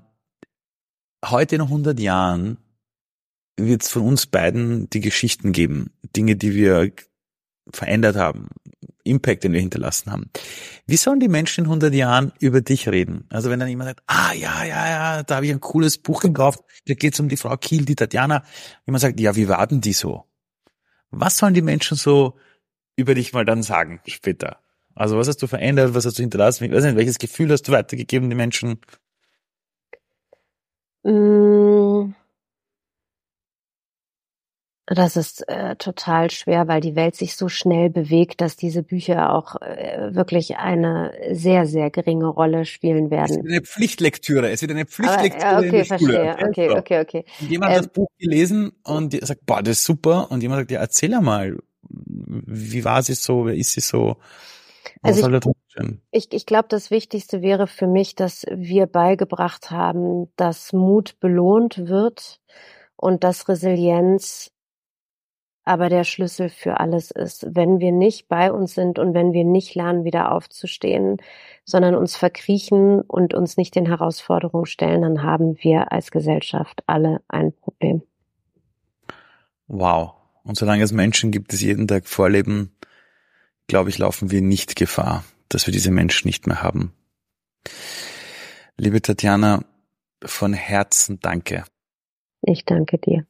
heute in 100 Jahren wird es von uns beiden die Geschichten geben, Dinge, die wir verändert haben, Impact, den wir hinterlassen haben. Wie sollen die Menschen in 100 Jahren über dich reden? Also wenn dann jemand sagt, ah ja, ja, ja, da habe ich ein cooles Buch gekauft, da geht es um die Frau Kiel, die Tatjana. Jemand sagt, ja, wie warten die so? Was sollen die Menschen so über dich mal dann sagen später? Also was hast du verändert, was hast du hinterlassen? Ich weiß nicht, welches Gefühl hast du weitergegeben den Menschen? Mmh. Das ist äh, total schwer, weil die Welt sich so schnell bewegt, dass diese Bücher auch äh, wirklich eine sehr, sehr geringe Rolle spielen werden. Es wird eine Pflichtlektüre. Es wird eine Pflichtlektüre Aber, okay, in der Schule. Verstehe. Okay, okay, okay, okay. Und jemand ähm, hat das Buch gelesen und sagt, boah, das ist super. Und jemand sagt, ja, erzähl mal, wie war sie so, wer ist sie so? Was also ich, ich, ich glaube, das Wichtigste wäre für mich, dass wir beigebracht haben, dass Mut belohnt wird und dass Resilienz aber der Schlüssel für alles ist. Wenn wir nicht bei uns sind und wenn wir nicht lernen, wieder aufzustehen, sondern uns verkriechen und uns nicht den Herausforderungen stellen, dann haben wir als Gesellschaft alle ein Problem. Wow. Und solange es Menschen gibt, die es jeden Tag vorleben, glaube ich, laufen wir nicht Gefahr, dass wir diese Menschen nicht mehr haben. Liebe Tatjana, von Herzen danke. Ich danke dir.